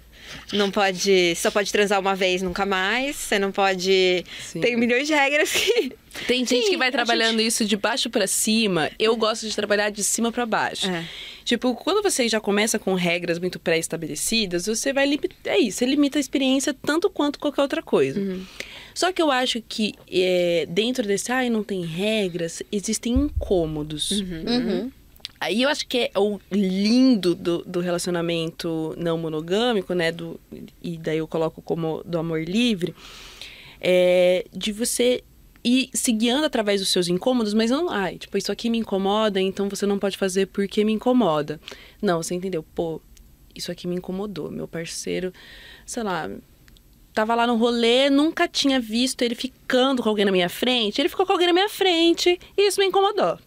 Não pode. Só pode transar uma vez, nunca mais. Você não pode. Sim. Tem milhões de regras que. Tem gente Sim, que vai trabalhando gente... isso de baixo para cima. Eu gosto de trabalhar de cima para baixo. É. Tipo, quando você já começa com regras muito pré-estabelecidas, você vai limitar. É isso, você limita a experiência tanto quanto qualquer outra coisa. Uhum. Só que eu acho que é, dentro desse, ai, não tem regras, existem incômodos. Uhum. Uhum. Aí eu acho que é o lindo do, do relacionamento não monogâmico, né? Do, e daí eu coloco como do amor livre, é de você ir se guiando através dos seus incômodos, mas não, ai, tipo, isso aqui me incomoda, então você não pode fazer porque me incomoda. Não, você entendeu? Pô, isso aqui me incomodou. Meu parceiro, sei lá, tava lá no rolê, nunca tinha visto ele ficando com alguém na minha frente. Ele ficou com alguém na minha frente e isso me incomodou.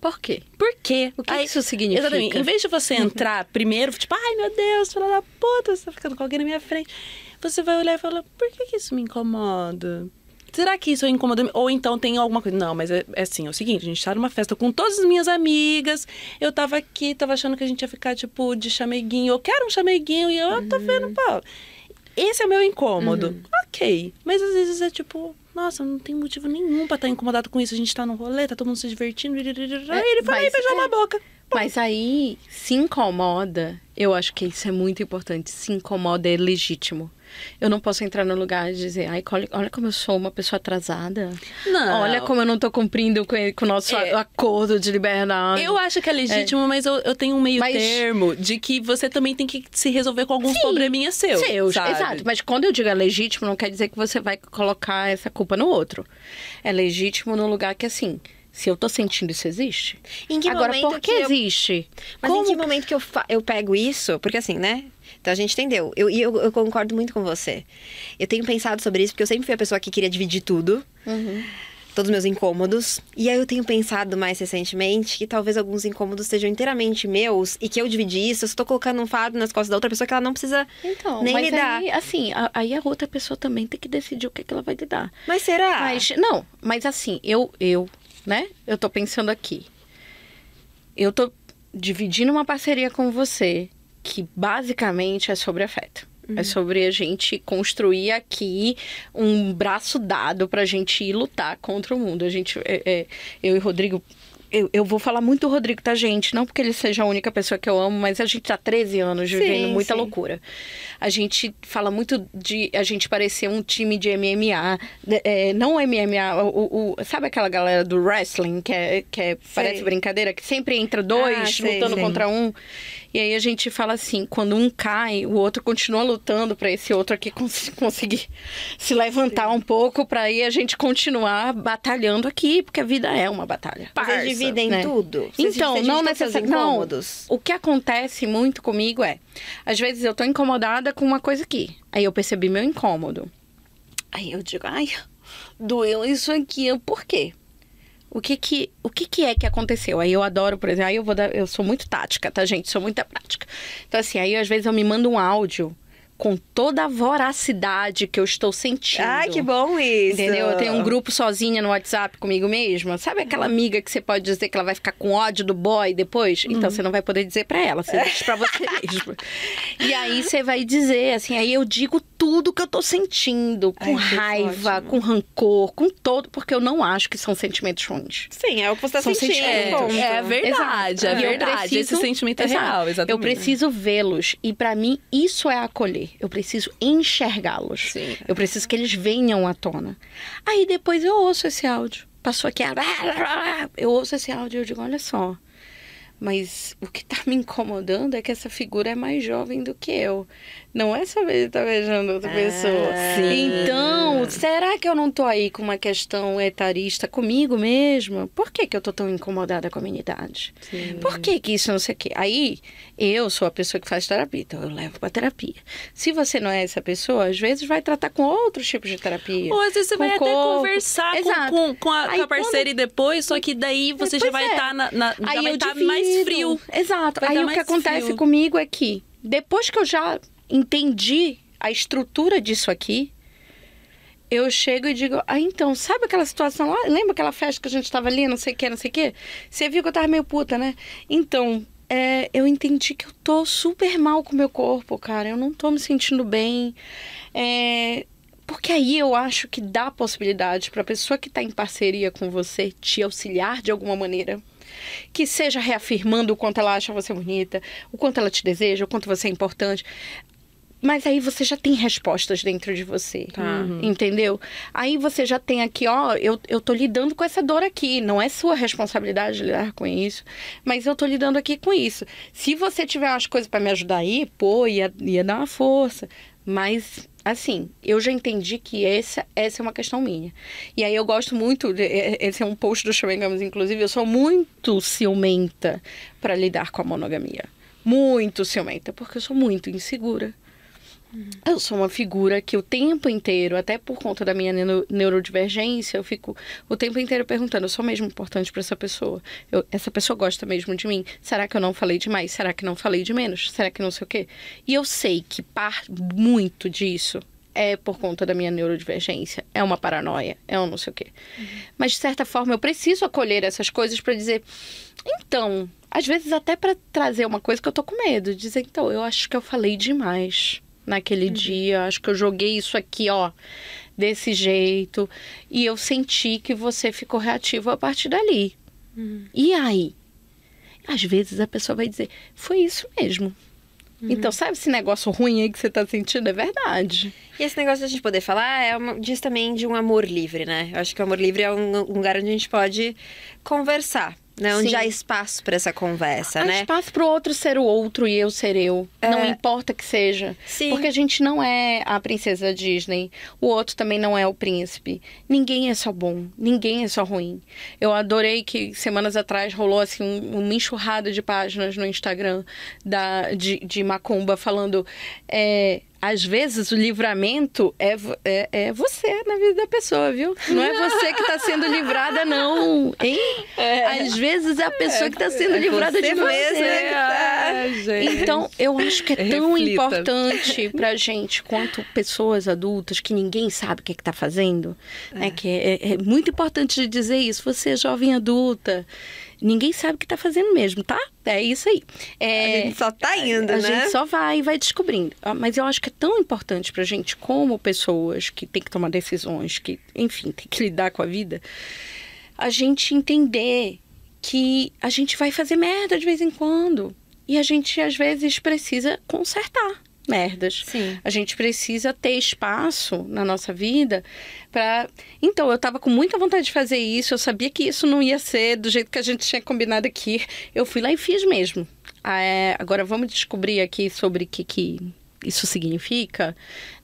Por quê? Por quê? O que Aí, isso significa? Exatamente. Em vez de você entrar primeiro, tipo, ai meu Deus, filha da puta, você tá ficando com alguém na minha frente. Você vai olhar e falar, por que, que isso me incomoda? Será que isso incomoda? Ou então tem alguma coisa. Não, mas é, é assim, é o seguinte, a gente tá numa festa com todas as minhas amigas. Eu tava aqui, tava achando que a gente ia ficar, tipo, de chameguinho. Eu quero um chameguinho. E eu, uhum. tô vendo, pô. Esse é o meu incômodo. Uhum. Ok. Mas às vezes é tipo, nossa, não tem motivo nenhum pra estar tá incomodado com isso. A gente tá no rolê, tá todo mundo se divertindo. É, e ele foi aí beijar é, uma boca. Mas aí, se incomoda, eu acho que isso é muito importante. Se incomoda é legítimo. Eu não posso entrar no lugar e dizer, ai, olha, olha como eu sou uma pessoa atrasada. Não. Olha como eu não tô cumprindo com, com o nosso é. acordo de liberdade. Eu acho que é legítimo, é. mas eu, eu tenho um meio mas... termo de que você também tem que se resolver com alguns Sim, probleminhas seus. Seus, sabe? exato. Mas quando eu digo é legítimo, não quer dizer que você vai colocar essa culpa no outro. É legítimo no lugar que, assim, se eu tô sentindo isso existe. Em que Agora, momento por que, que existe? Eu... Mas Como... em que momento que eu, fa... eu pego isso? Porque assim, né? Então a gente entendeu. Eu, eu, eu, concordo muito com você. Eu tenho pensado sobre isso porque eu sempre fui a pessoa que queria dividir tudo. Uhum. Todos os meus incômodos. E aí eu tenho pensado mais recentemente que talvez alguns incômodos sejam inteiramente meus e que eu dividi isso, eu estou colocando um fardo nas costas da outra pessoa que ela não precisa então, nem mas lidar. Aí, assim, a, aí a outra pessoa também tem que decidir o que, é que ela vai lidar. Mas será? Mas, não, mas assim, eu, eu, né? Eu tô pensando aqui. Eu tô dividindo uma parceria com você que basicamente é sobre afeto. É uhum. É sobre a gente construir aqui um braço dado para a gente ir lutar contra o mundo. A gente, é, é, eu e Rodrigo eu, eu, vou falar muito do Rodrigo, tá, gente? Não porque ele seja a única pessoa que eu amo, mas a gente tá 13 anos vivendo sim, muita sim. loucura. A gente fala muito de a gente parecer um time de MMA. É, não MMA, o, o, sabe aquela galera do wrestling, que, é, que é, parece brincadeira, que sempre entra dois ah, sei, lutando contra um. E aí a gente fala assim, quando um cai, o outro continua lutando para esse outro aqui cons conseguir se levantar Sim. um pouco para aí a gente continuar batalhando aqui, porque a vida é uma batalha. Parça. De dividem né? tudo? Vocês Então, não necessariamente. Não, incômodos? o que acontece muito comigo é, às vezes eu tô incomodada com uma coisa aqui. Aí eu percebi meu incômodo. Aí eu digo, ai, doeu isso aqui. Eu, Por quê? O que que, o que que é que aconteceu? Aí eu adoro, por exemplo, aí eu vou dar, eu sou muito tática, tá, gente? Sou muita prática. Então, assim, aí às vezes eu me mando um áudio com toda a voracidade que eu estou sentindo. Ai, que bom isso. Entendeu? Eu tenho um grupo sozinha no WhatsApp comigo mesma. Sabe aquela amiga que você pode dizer que ela vai ficar com ódio do boy depois? Uhum. Então você não vai poder dizer pra ela, você diz pra você mesma. E aí você vai dizer, assim, aí eu digo tudo que eu tô sentindo, com Ai, raiva, com rancor, com todo, porque eu não acho que são sentimentos ruins. Sim, é o que você tá São sentindo. sentimentos. ponto. É verdade, Exato. é eu verdade. preciso- Esse sentimento é real, exatamente. Eu preciso vê-los. E pra mim, isso é acolher. Eu preciso enxergá-los. Eu preciso que eles venham à tona. Aí depois eu ouço esse áudio. Passou aqui. Eu ouço esse áudio e eu digo: olha só. Mas o que tá me incomodando é que essa figura é mais jovem do que eu. Não é saber ele tá beijando outra Ah, pessoa. sim. Então, será que eu não tô aí com uma questão etarista comigo mesma? Por que, que eu tô tão incomodada com a minha idade? Por que que isso não sei o quê? Aí, eu sou a pessoa que faz terapia, então eu levo pra terapia. Se você não é essa pessoa, às vezes vai tratar com outros tipos de terapia. Ou às vezes você vai até corpo. conversar com, Exato. com, com a, Aí com a parceira e depois, só que daí você já Pois vai é. estar na, na- já vai estar divido. mais frio. Exato. Vai Aí o que mais acontece frio. comigo é que, depois que eu já entendi a estrutura disso aqui, eu chego e digo, ah, então, sabe aquela situação lá? Lembra aquela festa que a gente tava ali, não sei o que, não sei o que? Você viu que eu tava meio puta, né? Então, é, eu entendi que eu tô super mal com o meu corpo, cara. Eu não tô me sentindo bem. É, porque aí eu acho que dá possibilidade pra pessoa que tá em parceria com você te auxiliar de alguma maneira. Que seja reafirmando o quanto ela acha você bonita, o quanto ela te deseja, o quanto você é importante. Mas aí você já tem respostas dentro de você. Tá. Entendeu? Aí você já tem aqui, ó, eu, eu tô lidando com essa dor aqui. Não é sua responsabilidade lidar com isso. Mas eu tô lidando aqui com isso. Se você tiver umas coisas pra me ajudar aí, pô, ia, ia dar uma força. Mas, assim, eu já entendi que essa, essa é uma questão minha. E aí eu gosto muito, de- esse é um post do Chewengamos, inclusive, eu sou muito ciumenta pra lidar com a monogamia. Muito ciumenta, porque eu sou muito insegura. Eu sou uma figura que o tempo inteiro, até por conta da minha neuro- neurodivergência, eu fico o tempo inteiro perguntando: eu sou mesmo importante para essa pessoa? Eu- essa pessoa gosta mesmo de mim? Será que eu não falei demais? Será que não falei de menos? Será que não sei o quê? E eu sei que par muito disso é por conta da minha neurodivergência, é uma paranoia, é um não sei o quê. Mas de certa forma eu preciso acolher essas coisas para dizer, então, às vezes até para trazer uma coisa que eu tô com medo, dizer, então, eu acho que eu falei demais naquele dia, acho que eu joguei isso aqui, ó, desse jeito, e eu senti que você ficou reativo a partir dali. E aí? Às vezes a pessoa vai dizer, foi isso mesmo. Então, sabe esse negócio ruim aí que você tá sentindo? É verdade. E esse negócio da gente poder falar é uma, diz também de um amor livre, né? Eu acho que o amor livre é um, um lugar onde a gente pode conversar, né? Onde Sim. há espaço para essa conversa, Há né? espaço pro outro ser o outro e eu ser eu. Não importa que seja. Sim. Porque a gente não é a princesa Disney. O outro também não é o príncipe. Ninguém é só bom. Ninguém é só ruim. Eu adorei que semanas atrás rolou assim um- uma enxurrada de páginas no Instagram da, de, de Macumba falando. É, às vezes o livramento é, é, é você na vida da pessoa, viu? Não é você que tá sendo livrada, não. Hein? Às vezes é a pessoa que tá sendo livrada de você né? Ah, gente. Então, eu acho que é tão Reflita. importante pra gente, quanto pessoas adultas que ninguém sabe o que, é que tá fazendo, né? Que é, é muito importante de dizer isso. Você é jovem adulta, ninguém sabe o que tá fazendo mesmo, tá? É isso aí. É, A gente só tá indo, a né? gente só vai e vai descobrindo. Ah, Mas eu acho que é tão importante pra gente, como pessoas que tem que tomar decisões, que, enfim, tem que lidar com a vida, a gente entender que a gente vai fazer merda de vez em quando. E a gente, às vezes, precisa consertar merdas. Sim. A gente precisa ter espaço na nossa vida para. Então, eu tava com muita vontade de fazer isso, eu sabia que isso não ia ser do jeito que a gente tinha combinado aqui. Eu fui lá e fiz mesmo. Ah, é, agora vamos descobrir aqui sobre o que, que isso significa,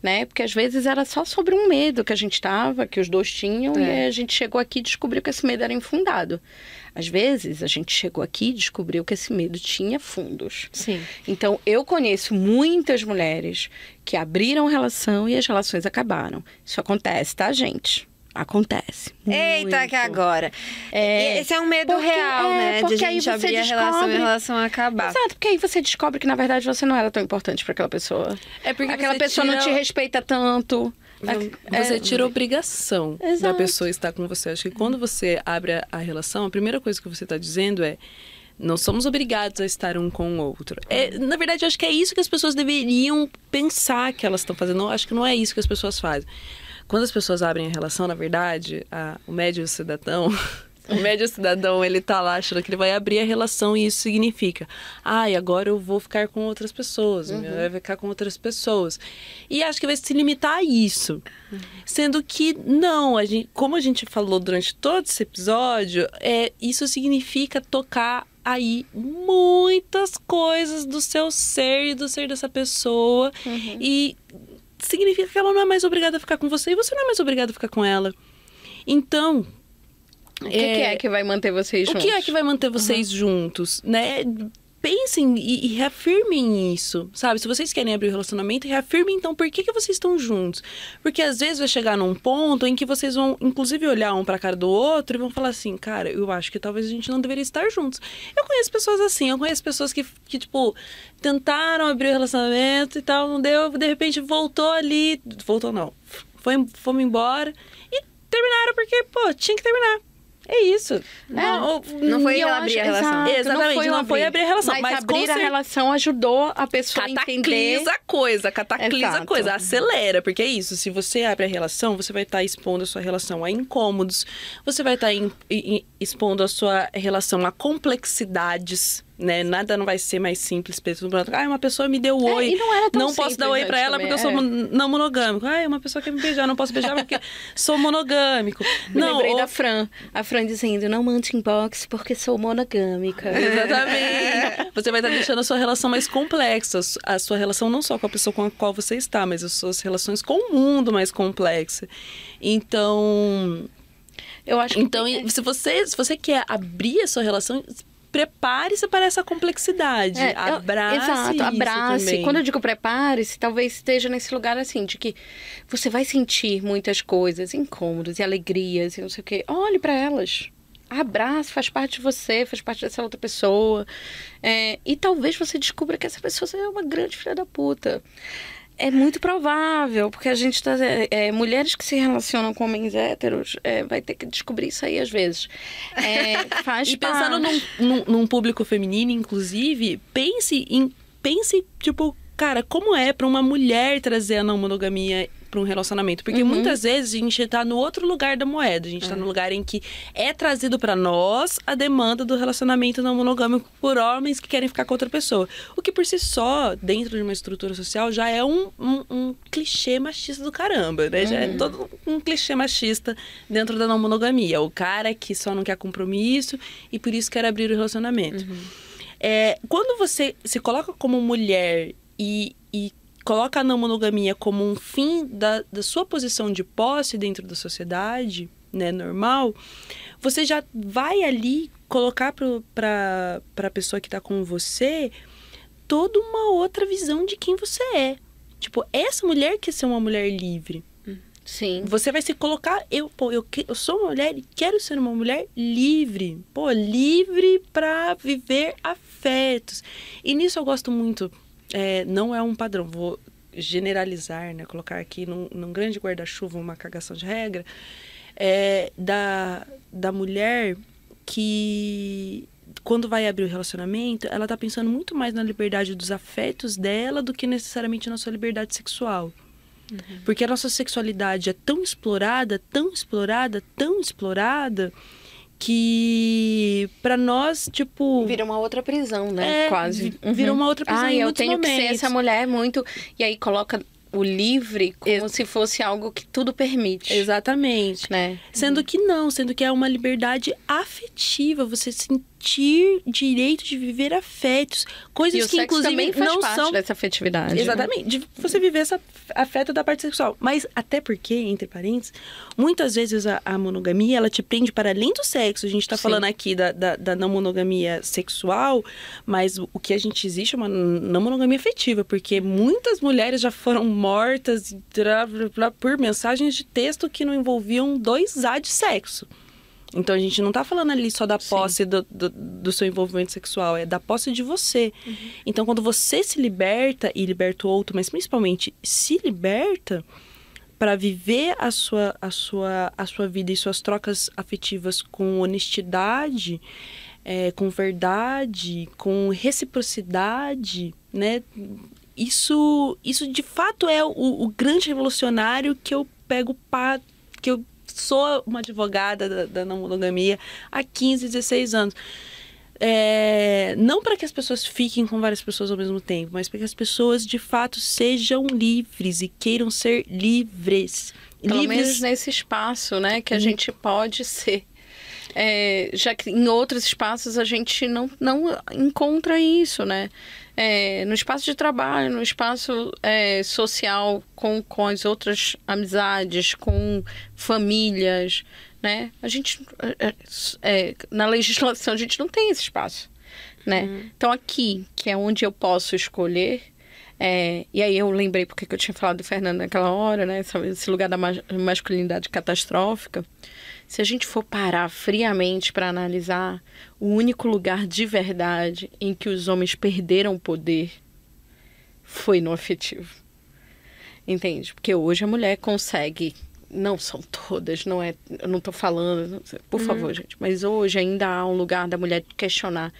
né? Porque às vezes era só sobre um medo que a gente tava, que os dois tinham, É. e a gente chegou aqui e descobriu que esse medo era infundado. Às vezes a gente chegou aqui e descobriu que esse medo tinha fundos. Sim. Então, eu conheço muitas mulheres que abriram relação e as relações acabaram. Isso acontece, tá, gente? Acontece. Eita, Muito. que agora. É. Esse é um medo Porque- real, é, né? De a porque aí gente você abrir a relação e a descobre- relação acabar. Exato, porque aí você descobre que, na verdade, você não era tão importante para aquela pessoa. É porque Aquela pessoa não tira- te respeita tanto. Você tira a obrigação da Exato. pessoa estar com você. Acho que quando você abre a, a relação, a primeira coisa que você está dizendo é. Não somos obrigados a estar um com o outro. É, na verdade, eu acho que é isso que as pessoas deveriam pensar que elas estão fazendo. Eu acho que não é isso que as pessoas fazem. Quando as pessoas abrem a relação, na verdade, a- o médio cidadão. O médio cidadão, ele tá lá achando que ele vai abrir a relação e isso significa, ai, agora eu vou ficar com outras pessoas, vai ficar com outras pessoas. E acho que vai se limitar a isso. Sendo que não, a gente, como a gente falou durante todo esse episódio, é, isso significa tocar aí muitas coisas do seu ser e do ser dessa pessoa. E significa que ela não é mais obrigada a ficar com você e você não é mais obrigado a ficar com ela. Então, O que que é, que vai manter vocês o juntos? que é que vai manter vocês juntos, né? Pensem e, e reafirmem isso, sabe? Se vocês querem abrir o relacionamento, reafirmem então por que, que vocês estão juntos. Porque às vezes vai chegar num ponto em que vocês vão, inclusive, olhar um pra cara do outro e vão falar assim, cara, eu acho que talvez a gente não deveria estar juntos. Eu conheço pessoas assim, eu conheço pessoas que, que tipo, tentaram abrir o relacionamento e tal, não deu, de repente voltou ali. Voltou não. Foi, fomos embora e terminaram porque, pô, tinha que terminar. É isso. Não, Não foi E eu abrir a acho- relação. exato, Exatamente, não foi abrir a relação, Mas, mas abrir a relação ajudou a pessoa a entender. cataclisa a coisa, cataclisa a Exato. coisa, acelera, porque é isso, se você abre a relação, você vai estar expondo a sua relação a incômodos, você vai estar em- em- expondo a sua relação a complexidades, né? Nada não vai ser mais simples. Ah, uma pessoa me deu É, oi, e não era tão posso dar oi pra antes ela também, porque eu sou é. não monogâmico. Ah, uma pessoa quer me beijar, não posso beijar porque sou monogâmico. Me não, lembrei ou- da Fran. A Fran dizendo, não mande inbox porque sou monogâmica. Exatamente. Você vai estar deixando a sua relação mais complexa. A sua relação não só com a pessoa com a qual você está, mas as suas relações com o mundo mais complexa. Então, Eu acho que então se você se você quer abrir a sua relação, prepare-se para essa complexidade. É, eu- abrace Exato, abrace. também. Quando eu digo prepare-se, talvez esteja nesse lugar assim, de que você vai sentir muitas coisas, incômodos e alegrias e não sei o quê. Olhe para elas. Abrace, faz parte de você, faz parte dessa outra pessoa. É, e talvez você descubra que essa pessoa é uma grande filha da puta. É muito provável, porque a gente tá. é, é, mulheres que se relacionam com homens héteros é, vai ter que descobrir isso aí às vezes. É, faz E pensando num, num, num público feminino, inclusive, pense em. Pense, tipo, cara, como é pra uma mulher trazer a não monogamia pra um relacionamento? Porque Uhum. muitas vezes a gente tá no outro lugar da moeda. A gente tá no lugar em que é trazido pra nós a demanda do relacionamento não monogâmico por homens que querem ficar com outra pessoa. O que por si só, dentro de uma estrutura social, já é um, um, um clichê machista do caramba, né? Já é todo um clichê machista dentro da não monogamia. O cara que só não quer compromisso e por isso quer abrir o relacionamento. É, quando você se coloca como mulher e, e coloca a não monogamia como um fim da, da sua posição de posse dentro da sociedade, né, normal, você já vai ali colocar para a pessoa que está com você toda uma outra visão de quem você é. Tipo, essa mulher quer ser uma mulher livre. Sim. Você vai se colocar, eu, pô, eu, eu sou uma mulher e quero ser uma mulher livre. Pô, livre pra viver afetos. E nisso eu gosto muito. É, não é um padrão, vou generalizar, né? Colocar aqui num, num grande guarda-chuva uma cagação de regra. é, da, da mulher que quando vai abrir o relacionamento, ela tá pensando muito mais na liberdade dos afetos dela do que necessariamente na sua liberdade sexual. Porque a nossa sexualidade é tão explorada, tão explorada, tão explorada, que pra nós, tipo. Vira uma outra prisão, né? É, Quase. vi- vira uma outra prisão em eu tenho que ser momentos. essa mulher muito. E aí coloca o livre como se fosse algo que tudo permite. Exatamente. Né? Sendo que não, sendo que é uma liberdade afetiva, você se sentir direito de viver afetos. Coisas que, inclusive, não parte são. dessa afetividade. né? Exatamente, de você viver essa afeto da parte sexual. Mas até porque, entre parênteses, muitas vezes a, a monogamia ela te prende para além do sexo. A gente tá Sim. falando aqui da, da, da não monogamia sexual, mas o, o que a gente existe é uma não monogamia afetiva, porque muitas mulheres já foram mortas por mensagens de texto que não envolviam dois A de sexo. Então a gente não tá falando ali só da posse do, do, do seu envolvimento sexual, é da posse de você. Então quando você se liberta e liberta o outro, mas principalmente se liberta para viver a sua, a, sua, a sua vida e suas trocas afetivas com honestidade, é, com verdade, com reciprocidade, né? Isso, isso de fato é o, o grande revolucionário que eu pego pa, que eu sou uma advogada da, da não monogamia há 15, 16 anos. É, não para que as pessoas fiquem com várias pessoas ao mesmo tempo, mas para que as pessoas de fato sejam livres e queiram ser livres. Pelo livres menos nesse espaço, né? Que a gente pode ser. É, já que em outros espaços a gente não, não encontra isso, né? É, no espaço de trabalho, no espaço é, social, com, com as outras amizades, com famílias, né? A gente, é, é, na legislação, a gente não tem esse espaço, né? Então aqui, que é onde eu posso escolher, é, e aí eu lembrei porque que eu tinha falado do Fernando naquela hora, né? Esse- lugar da ma- masculinidade catastrófica. Se a gente for parar friamente para analisar, o único lugar de verdade em que os homens perderam poder foi no afetivo. Entende? Porque hoje a mulher consegue. Não são todas, não é. Eu não tô falando. Por favor, gente. Mas hoje ainda há um lugar da mulher questionar.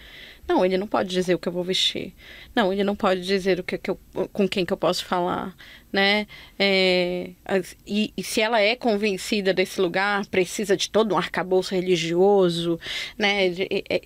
Não, ele não pode dizer o que eu vou vestir. Não, ele não pode dizer o que, que eu, com quem que eu posso falar, né? É, e, e se ela é convencida desse lugar, precisa de todo um arcabouço religioso, né? É- é-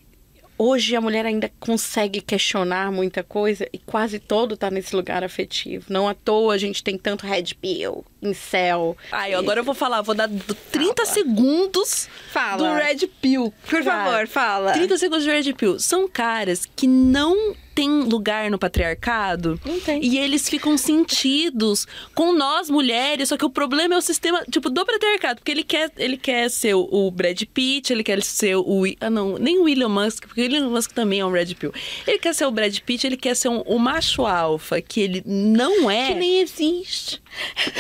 hoje a mulher ainda consegue questionar muita coisa e quase todo tá nesse lugar afetivo. Não à toa a gente tem tanto red pill, incel. Ai, agora eu vou falar, vou dar do- 30 segundos Fala. do Red Pill. Por favor, fala. 30 segundos de Red Pill. São caras que não têm lugar no patriarcado. Não tem. E eles ficam sentidos com nós mulheres, só que o problema é o sistema, tipo, do patriarcado. Porque ele quer, ele quer ser o, Brad Pitt, ele quer ser o... Ah, não, nem o Elon Musk, porque o Elon Musk também é um Red Pill. Ele quer ser o Brad Pitt, ele quer ser um, o macho alfa, que ele não é... Que nem existe.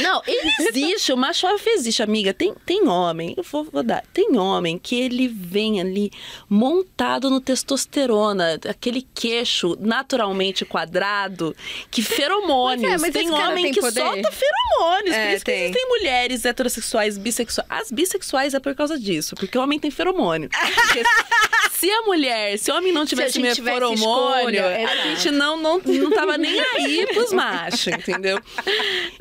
Não, ele existe, o macho alfa existe, amiga. Tem, tem homem, eu vou, vou dar. Tem homem que ele vem ali montado no testosterona, aquele queixo naturalmente quadrado, que feromônios. Mas é, mas tem homem tem que poder? solta feromônios. É, por isso que tem. existem mulheres heterossexuais, bissexuais. As bissexuais é por causa disso, porque o homem tem feromônio. Porque se a mulher, se o homem não tivesse meio feromônio, escolha, a gente não, não, não tava nem aí pros machos, entendeu?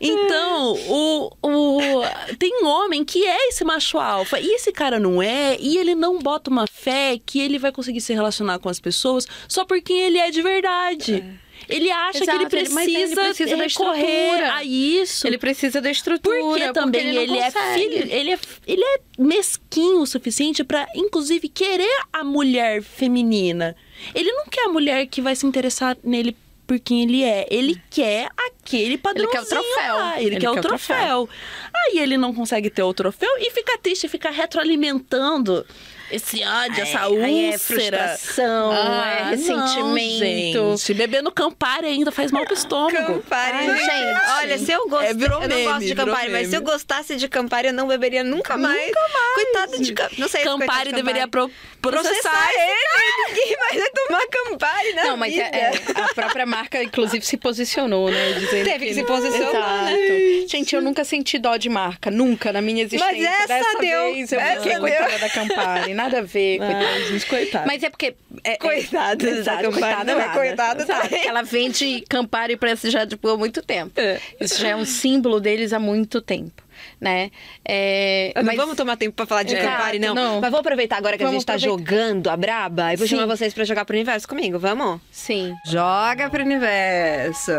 Então, o, o, tem um homem que é esse macho alfa, e esse cara não é, e ele não bota uma fé que ele vai conseguir se relacionar com as pessoas só porque ele é de verdade. Ele acha que ele Exato, ele- ele precisa, precisa da recorrer estrutura. a isso. Ele precisa da estrutura. Porque também ele, não ele, é filho, ele é ele é mesquinho o suficiente pra inclusive querer a mulher feminina. Ele não quer a mulher que vai se interessar nele por quem ele é. Ele quer aquele padrãozinho quer o troféu. lá. Ele, Ele quer, o quer o troféu. Aí ele não consegue ter o troféu e fica triste, fica retroalimentando esse ódio, essa úlcera. Aí é frustração, Ah, é não, ressentimento. gente. Beber no Campari ainda faz mal pro estômago. Campari, Ai, gente. Olha, se eu gosto, É, virou eu não gosto meme, de Campari, mas se eu meme. gostasse de Campari, eu não beberia nunca mais. Nunca mais. Coitado de Campari. Não sei Campari de deveria pro- processar. processar ele. Ninguém mais vai tomar Campari na Não, mas vida. é, é, a própria marca, inclusive, se posicionou, né? Dizendo Teve que se posicionar, Exato. né? Gente, eu nunca senti dó de marca. Nunca na minha existência. Mas essa Dessa deu, vez eu essa fiquei deu. coitada da Campari. Nada a ver, coitada. Ai, gente, coitado. Mas é porque. É, é- Coitada da Exato, coitada não é coitada porque Ela vende Campari pra esse já tipo, há muito tempo. É. Isso já é um símbolo deles há muito tempo, né? É, Não mas- vamos tomar tempo pra falar de Exato, Campari, não. não. Mas vou aproveitar agora que a Vamos gente tá aproveitar. jogando a braba e vou Sim. chamar vocês pra jogar pro universo comigo, vamos? Sim. Joga pro universo.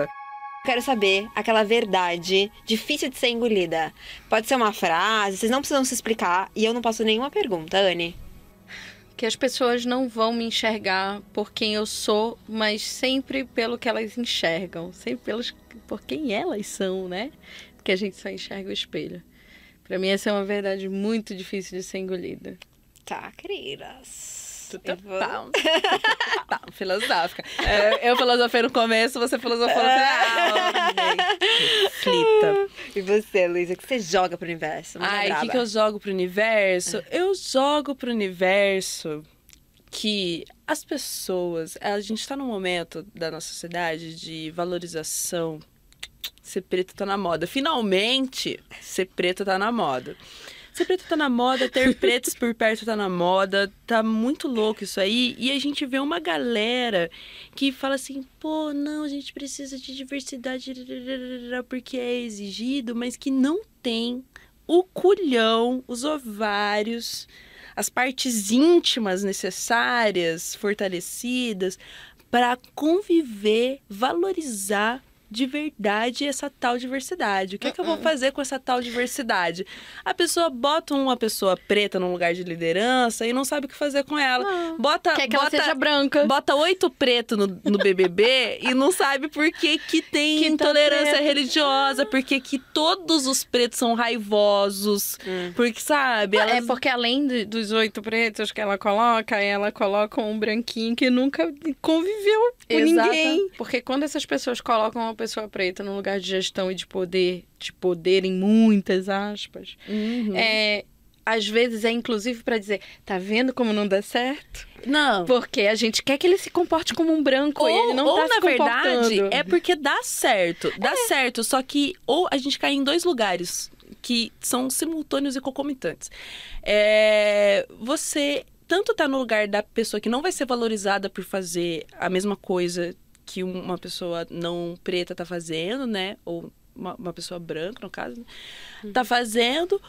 Quero saber aquela verdade difícil de ser engolida. Pode ser uma frase, vocês não precisam se explicar e eu não passo nenhuma pergunta, Anne. Que as pessoas não vão me enxergar por quem eu sou, mas sempre pelo que elas enxergam, sempre pelos, por quem elas são, né? Porque a gente só enxerga o espelho. Para mim, essa é uma verdade muito difícil de ser engolida. Tá, queridas. Tá, filosófica. É, eu filosofei no começo, você filosofou no final. Flita. E você, Luísa, o que você joga pro universo? Manda Ai, o que, que eu jogo pro universo? Eu jogo pro universo que as pessoas. A gente tá num momento da nossa sociedade de valorização. Ser preto tá na moda. Finalmente, ser preto tá na moda. Ser preto tá na moda, ter pretos por perto tá na moda, tá muito louco isso aí. E a gente vê uma galera que fala assim, pô, não, a gente precisa de diversidade porque é exigido, mas que não tem o culhão, os ovários, as partes íntimas necessárias, fortalecidas, para conviver, valorizar de verdade essa tal diversidade. O que, é que eu vou fazer com essa tal diversidade? A pessoa bota uma pessoa preta num lugar de liderança e não sabe o que fazer com ela. Bota, Quer que ela bota, seja branca. bota oito pretos no, no BBB e não sabe por que, que tem Que tá intolerância preto. religiosa, porque que todos os pretos são raivosos, porque, sabe? É elas- porque além de- dos oito pretos que ela coloca, ela coloca um branquinho que nunca conviveu com Exata. ninguém. Porque quando essas pessoas colocam uma pessoa preta num lugar de gestão e de poder, de poder em muitas aspas, Uhum. é, às vezes é inclusive pra dizer, tá vendo como não dá certo? Não. Porque a gente quer que ele se comporte como um branco e ele não ou tá na verdade, é porque dá certo. Dá certo, só que ou a gente cai em dois lugares que são simultâneos e concomitantes. É, você tanto tá no lugar da pessoa que não vai ser valorizada por fazer a mesma coisa que uma pessoa não preta tá fazendo, né? Ou uma, uma pessoa branca, no caso, né? tá fazendo.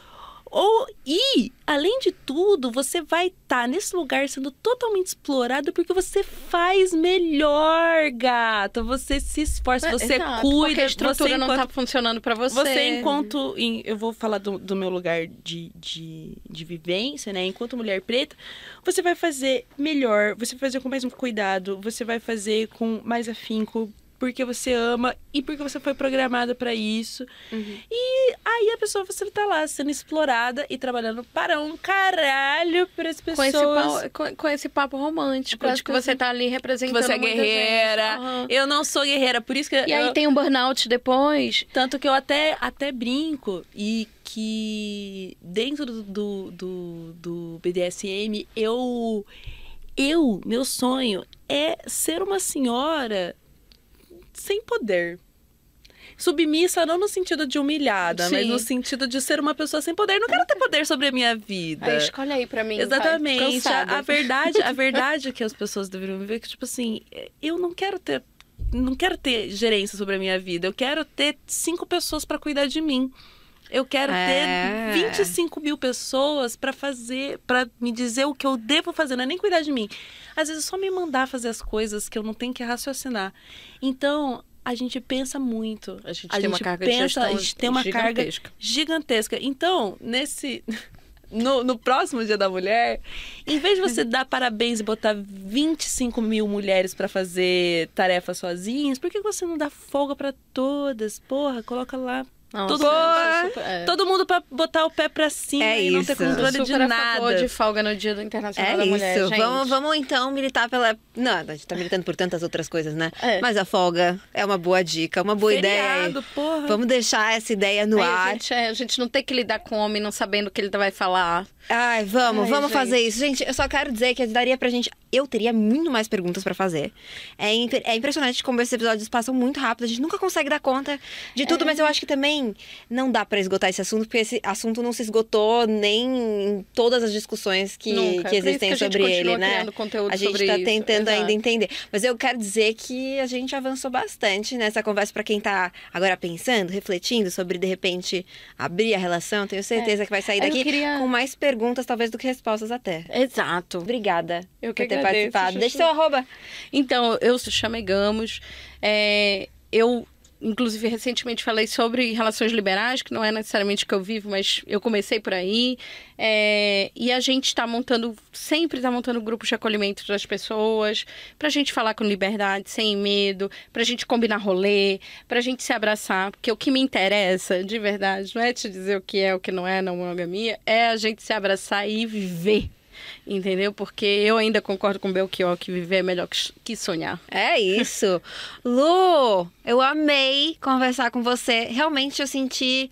Ou, e, além de tudo, você vai estar nesse lugar sendo totalmente explorado porque você faz melhor, gata. Você se esforça, você Exato, cuida. Porque a estrutura você não enquanto, tá funcionando pra você. Você, enquanto. em- eu vou falar do, do meu lugar de, de, de vivência, né? Enquanto mulher preta, você vai fazer melhor, você vai fazer com mais cuidado, você vai fazer com mais afinco. Porque você ama e porque você foi programada pra isso. Uhum. E aí a pessoa, você tá lá sendo explorada e trabalhando para um caralho para as Com pessoas. esse, papo, com, com esse papo romântico, Com de que você tá ali que representando você é guerreira. Aham. Eu não sou guerreira, por isso que E aí eu- tem um burnout depois. tanto que eu até, até brinco e que dentro do, do, do, do BDSM, eu, eu, meu sonho é ser uma senhora sem poder. Submissa não no sentido de humilhada, mas Sim. no sentido de ser uma pessoa sem poder. Não quero ter poder sobre a minha vida. Aí escolhe aí pra mim. Exatamente. A, Cansada. a verdade, a verdade é que as pessoas deveriam ver que tipo assim, eu não quero ter não quero ter gerência sobre a minha vida. Eu quero ter cinco pessoas para cuidar de mim. Eu quero É. ter 25 mil pessoas para fazer, para me dizer o que eu devo fazer, não é nem cuidar de mim. Às vezes é só me mandar fazer as coisas que eu não tenho que raciocinar. Então, a gente pensa muito. A gente tem uma carga pensa, a gente tem uma carga gigantesca. gigantesca. Então, nesse. No, no próximo Dia da Mulher, em vez de você dar parabéns e botar 25 mil mulheres pra fazer tarefas sozinhas, por que você não dá folga pra todas? Porra, coloca lá. Nossa, todo, mundo, sou super- é. todo mundo pra botar o pé pra cima É e não ter isso. controle de a nada. de folga no Dia do Internacional É da isso. Mulher, gente. Vamos, vamos então militar pela. Não, a gente tá militando por tantas outras coisas, né? É. Mas a folga é uma boa dica, uma boa ideia. Feriado, porra. Vamos deixar essa ideia no Aí a ar. gente, é, a gente não tem que lidar com homem não sabendo o que ele vai falar. Ai, vamos, Ai, vamos gente. fazer isso. Gente, eu só quero dizer que daria pra gente. Eu teria muito mais perguntas pra fazer. É, imp- é impressionante como esses episódios passam muito rápido. A gente nunca consegue dar conta de É. tudo, mas eu acho que também não dá pra esgotar esse assunto, porque esse assunto não se esgotou nem em todas as discussões que, Nunca. que existem sobre ele, né? a gente tá isso, tentando exato. ainda entender. Mas eu quero dizer que a gente avançou bastante nessa conversa pra quem tá agora pensando, refletindo sobre de repente abrir a relação. Tenho certeza que vai sair É. Daqui queria- com mais perguntas, talvez, do que respostas até. Exato. Obrigada Eu que por ter agradeço, participado. Deixa seu arroba. Então, eu se chamegamos. É, eu inclusive recentemente falei sobre relações liberais, que não é necessariamente o que eu vivo, mas eu comecei por aí. É, e a gente está montando, sempre está montando grupos de acolhimento das pessoas, para a gente falar com liberdade, sem medo, para a gente combinar rolê, para a gente se abraçar. Porque o que me interessa, de verdade, não é te dizer o que é, o que não é na monogamia, é a gente se abraçar e viver entendeu? Porque eu ainda concordo com o Belchior que viver é melhor que sonhar. É isso. Lu, eu amei conversar com você. Realmente eu senti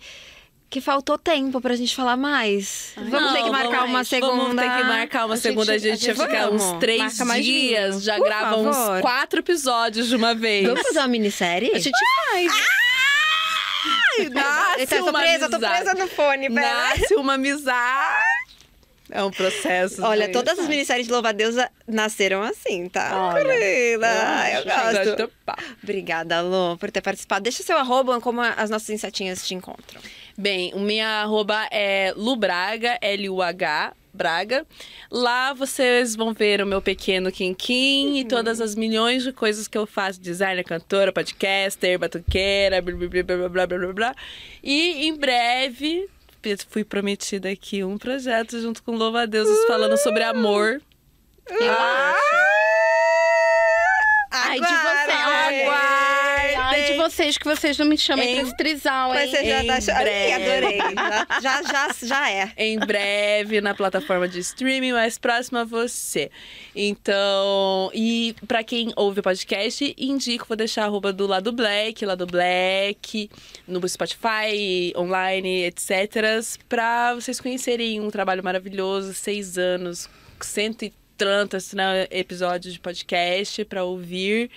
que faltou tempo pra gente falar mais. Ai, vamos não, ter que marcar uma segunda. Vamos ter que marcar uma a segunda. a gente, ia ficar uns três dias. Já Por grava favor. uns quatro episódios de uma vez. Vamos fazer uma minissérie? A gente faz. Ai, nasce uma tô presa, amizade. tô presa no fone, pera. Nasce uma amizade. É um processo. Olha, todas as minisséries de Louva Deusa nasceram assim, tá? Olha, eu, eu gosto. Obrigada, Lu, por ter participado. Deixa seu arroba, como as nossas insetinhas te encontram. Bem, o minha arroba é Lubraga, L-U-H, Braga. Lá vocês vão ver o meu pequeno Quinquim uhum. e todas as milhões de coisas que eu faço: designer, cantora, podcaster, batuqueira, blá blá blá blá blá blá. blá. E em breve fui prometida aqui um projeto junto com Louva a Deus falando sobre amor. Eu ah! acho. Ai de você, aguardem. Vocês que vocês não me chamem em... pra esse trisal, hein? Mas você já tá... Ai, adorei. já, já, já é. Em breve na plataforma de streaming mais próxima a você. Então, e para quem ouve o podcast, indico, vou deixar a arroba do Lado Black, Lado Black, no Spotify, online, etc. Pra vocês conhecerem um trabalho maravilhoso, seis anos, cento e tantos né, episódios de podcast para ouvir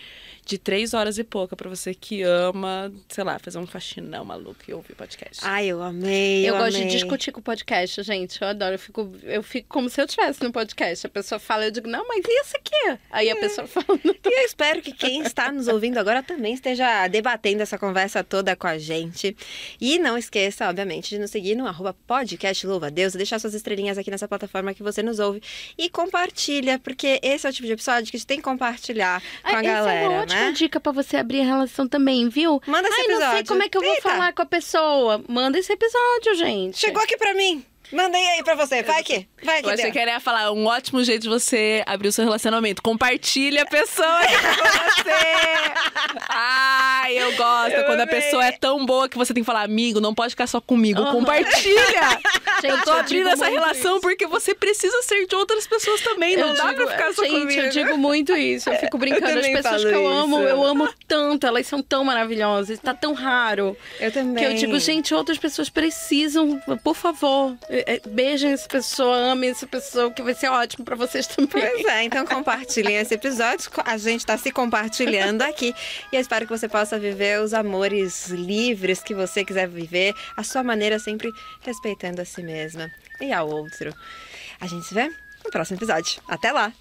de três horas e pouca para você que ama, sei lá, fazer um faxinão maluco e ouvir podcast. Ai, eu amei. Eu, eu gosto amei. de discutir com o podcast, gente. Eu adoro. Eu fico, eu fico como se eu estivesse no podcast. A pessoa fala, eu digo, não, mas e isso aqui? Aí é. a pessoa fala. E eu espero que quem está nos ouvindo agora também esteja debatendo essa conversa toda com a gente. E não esqueça, obviamente, de nos seguir no arroba podcast Louva Deus, deixar suas estrelinhas aqui nessa plataforma que você nos ouve e compartilha, porque esse é o tipo de episódio que a gente tem que compartilhar com a galera, é né? Uma dica para você abrir a relação também, viu? Manda esse Ai, episódio. não sei como é que eu vou Eita. falar com a pessoa. Manda esse episódio, gente. Chegou aqui para mim. Mandei aí pra você. Vai aqui. Vai aqui. Você queria falar um ótimo jeito de você abrir o seu relacionamento. Compartilha a pessoa com você. Ai, eu gosto. Eu quando amei. a pessoa é tão boa que você tem que falar, amigo, não pode ficar só comigo. Uhum. Compartilha. Gente, eu tô abrindo essa relação isso. porque você precisa ser de outras pessoas também. Eu não dá pra ficar só gente, comigo. Gente, eu digo muito isso. Eu fico brincando. Eu As pessoas que eu amo, isso. eu amo tanto. Elas são tão maravilhosas. Tá tão raro. Eu também. Que eu digo, gente, outras pessoas precisam, por favor beijem essa pessoa, amem essa pessoa, que vai ser ótimo para vocês também. Pois é, então compartilhem esse episódio. A gente está se compartilhando aqui. E eu espero que você possa viver os amores livres que você quiser viver, a sua maneira, sempre respeitando a si mesma e ao outro. A gente se vê no próximo episódio. Até lá!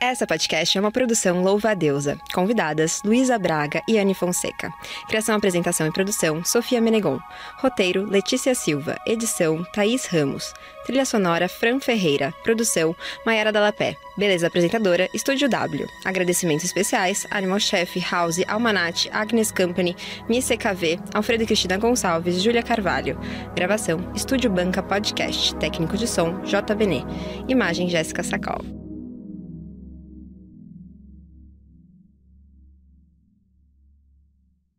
Essa podcast é uma produção Louva a Deusa. Convidadas Luísa Braga e Anne Fonseca. Criação, apresentação e produção Sofia Menegon. Roteiro Letícia Silva. Edição Thaís Ramos. Trilha sonora Fran Ferreira. Produção Maiara Dalapé. Beleza apresentadora Estúdio W. Agradecimentos especiais Animal Chef, House, Almanat, Agnes Company, Miss CKV, Alfredo Cristina Gonçalves, Júlia Carvalho. Gravação Estúdio Banca Podcast. Técnico de som JBN. Imagem Jéssica Sacal.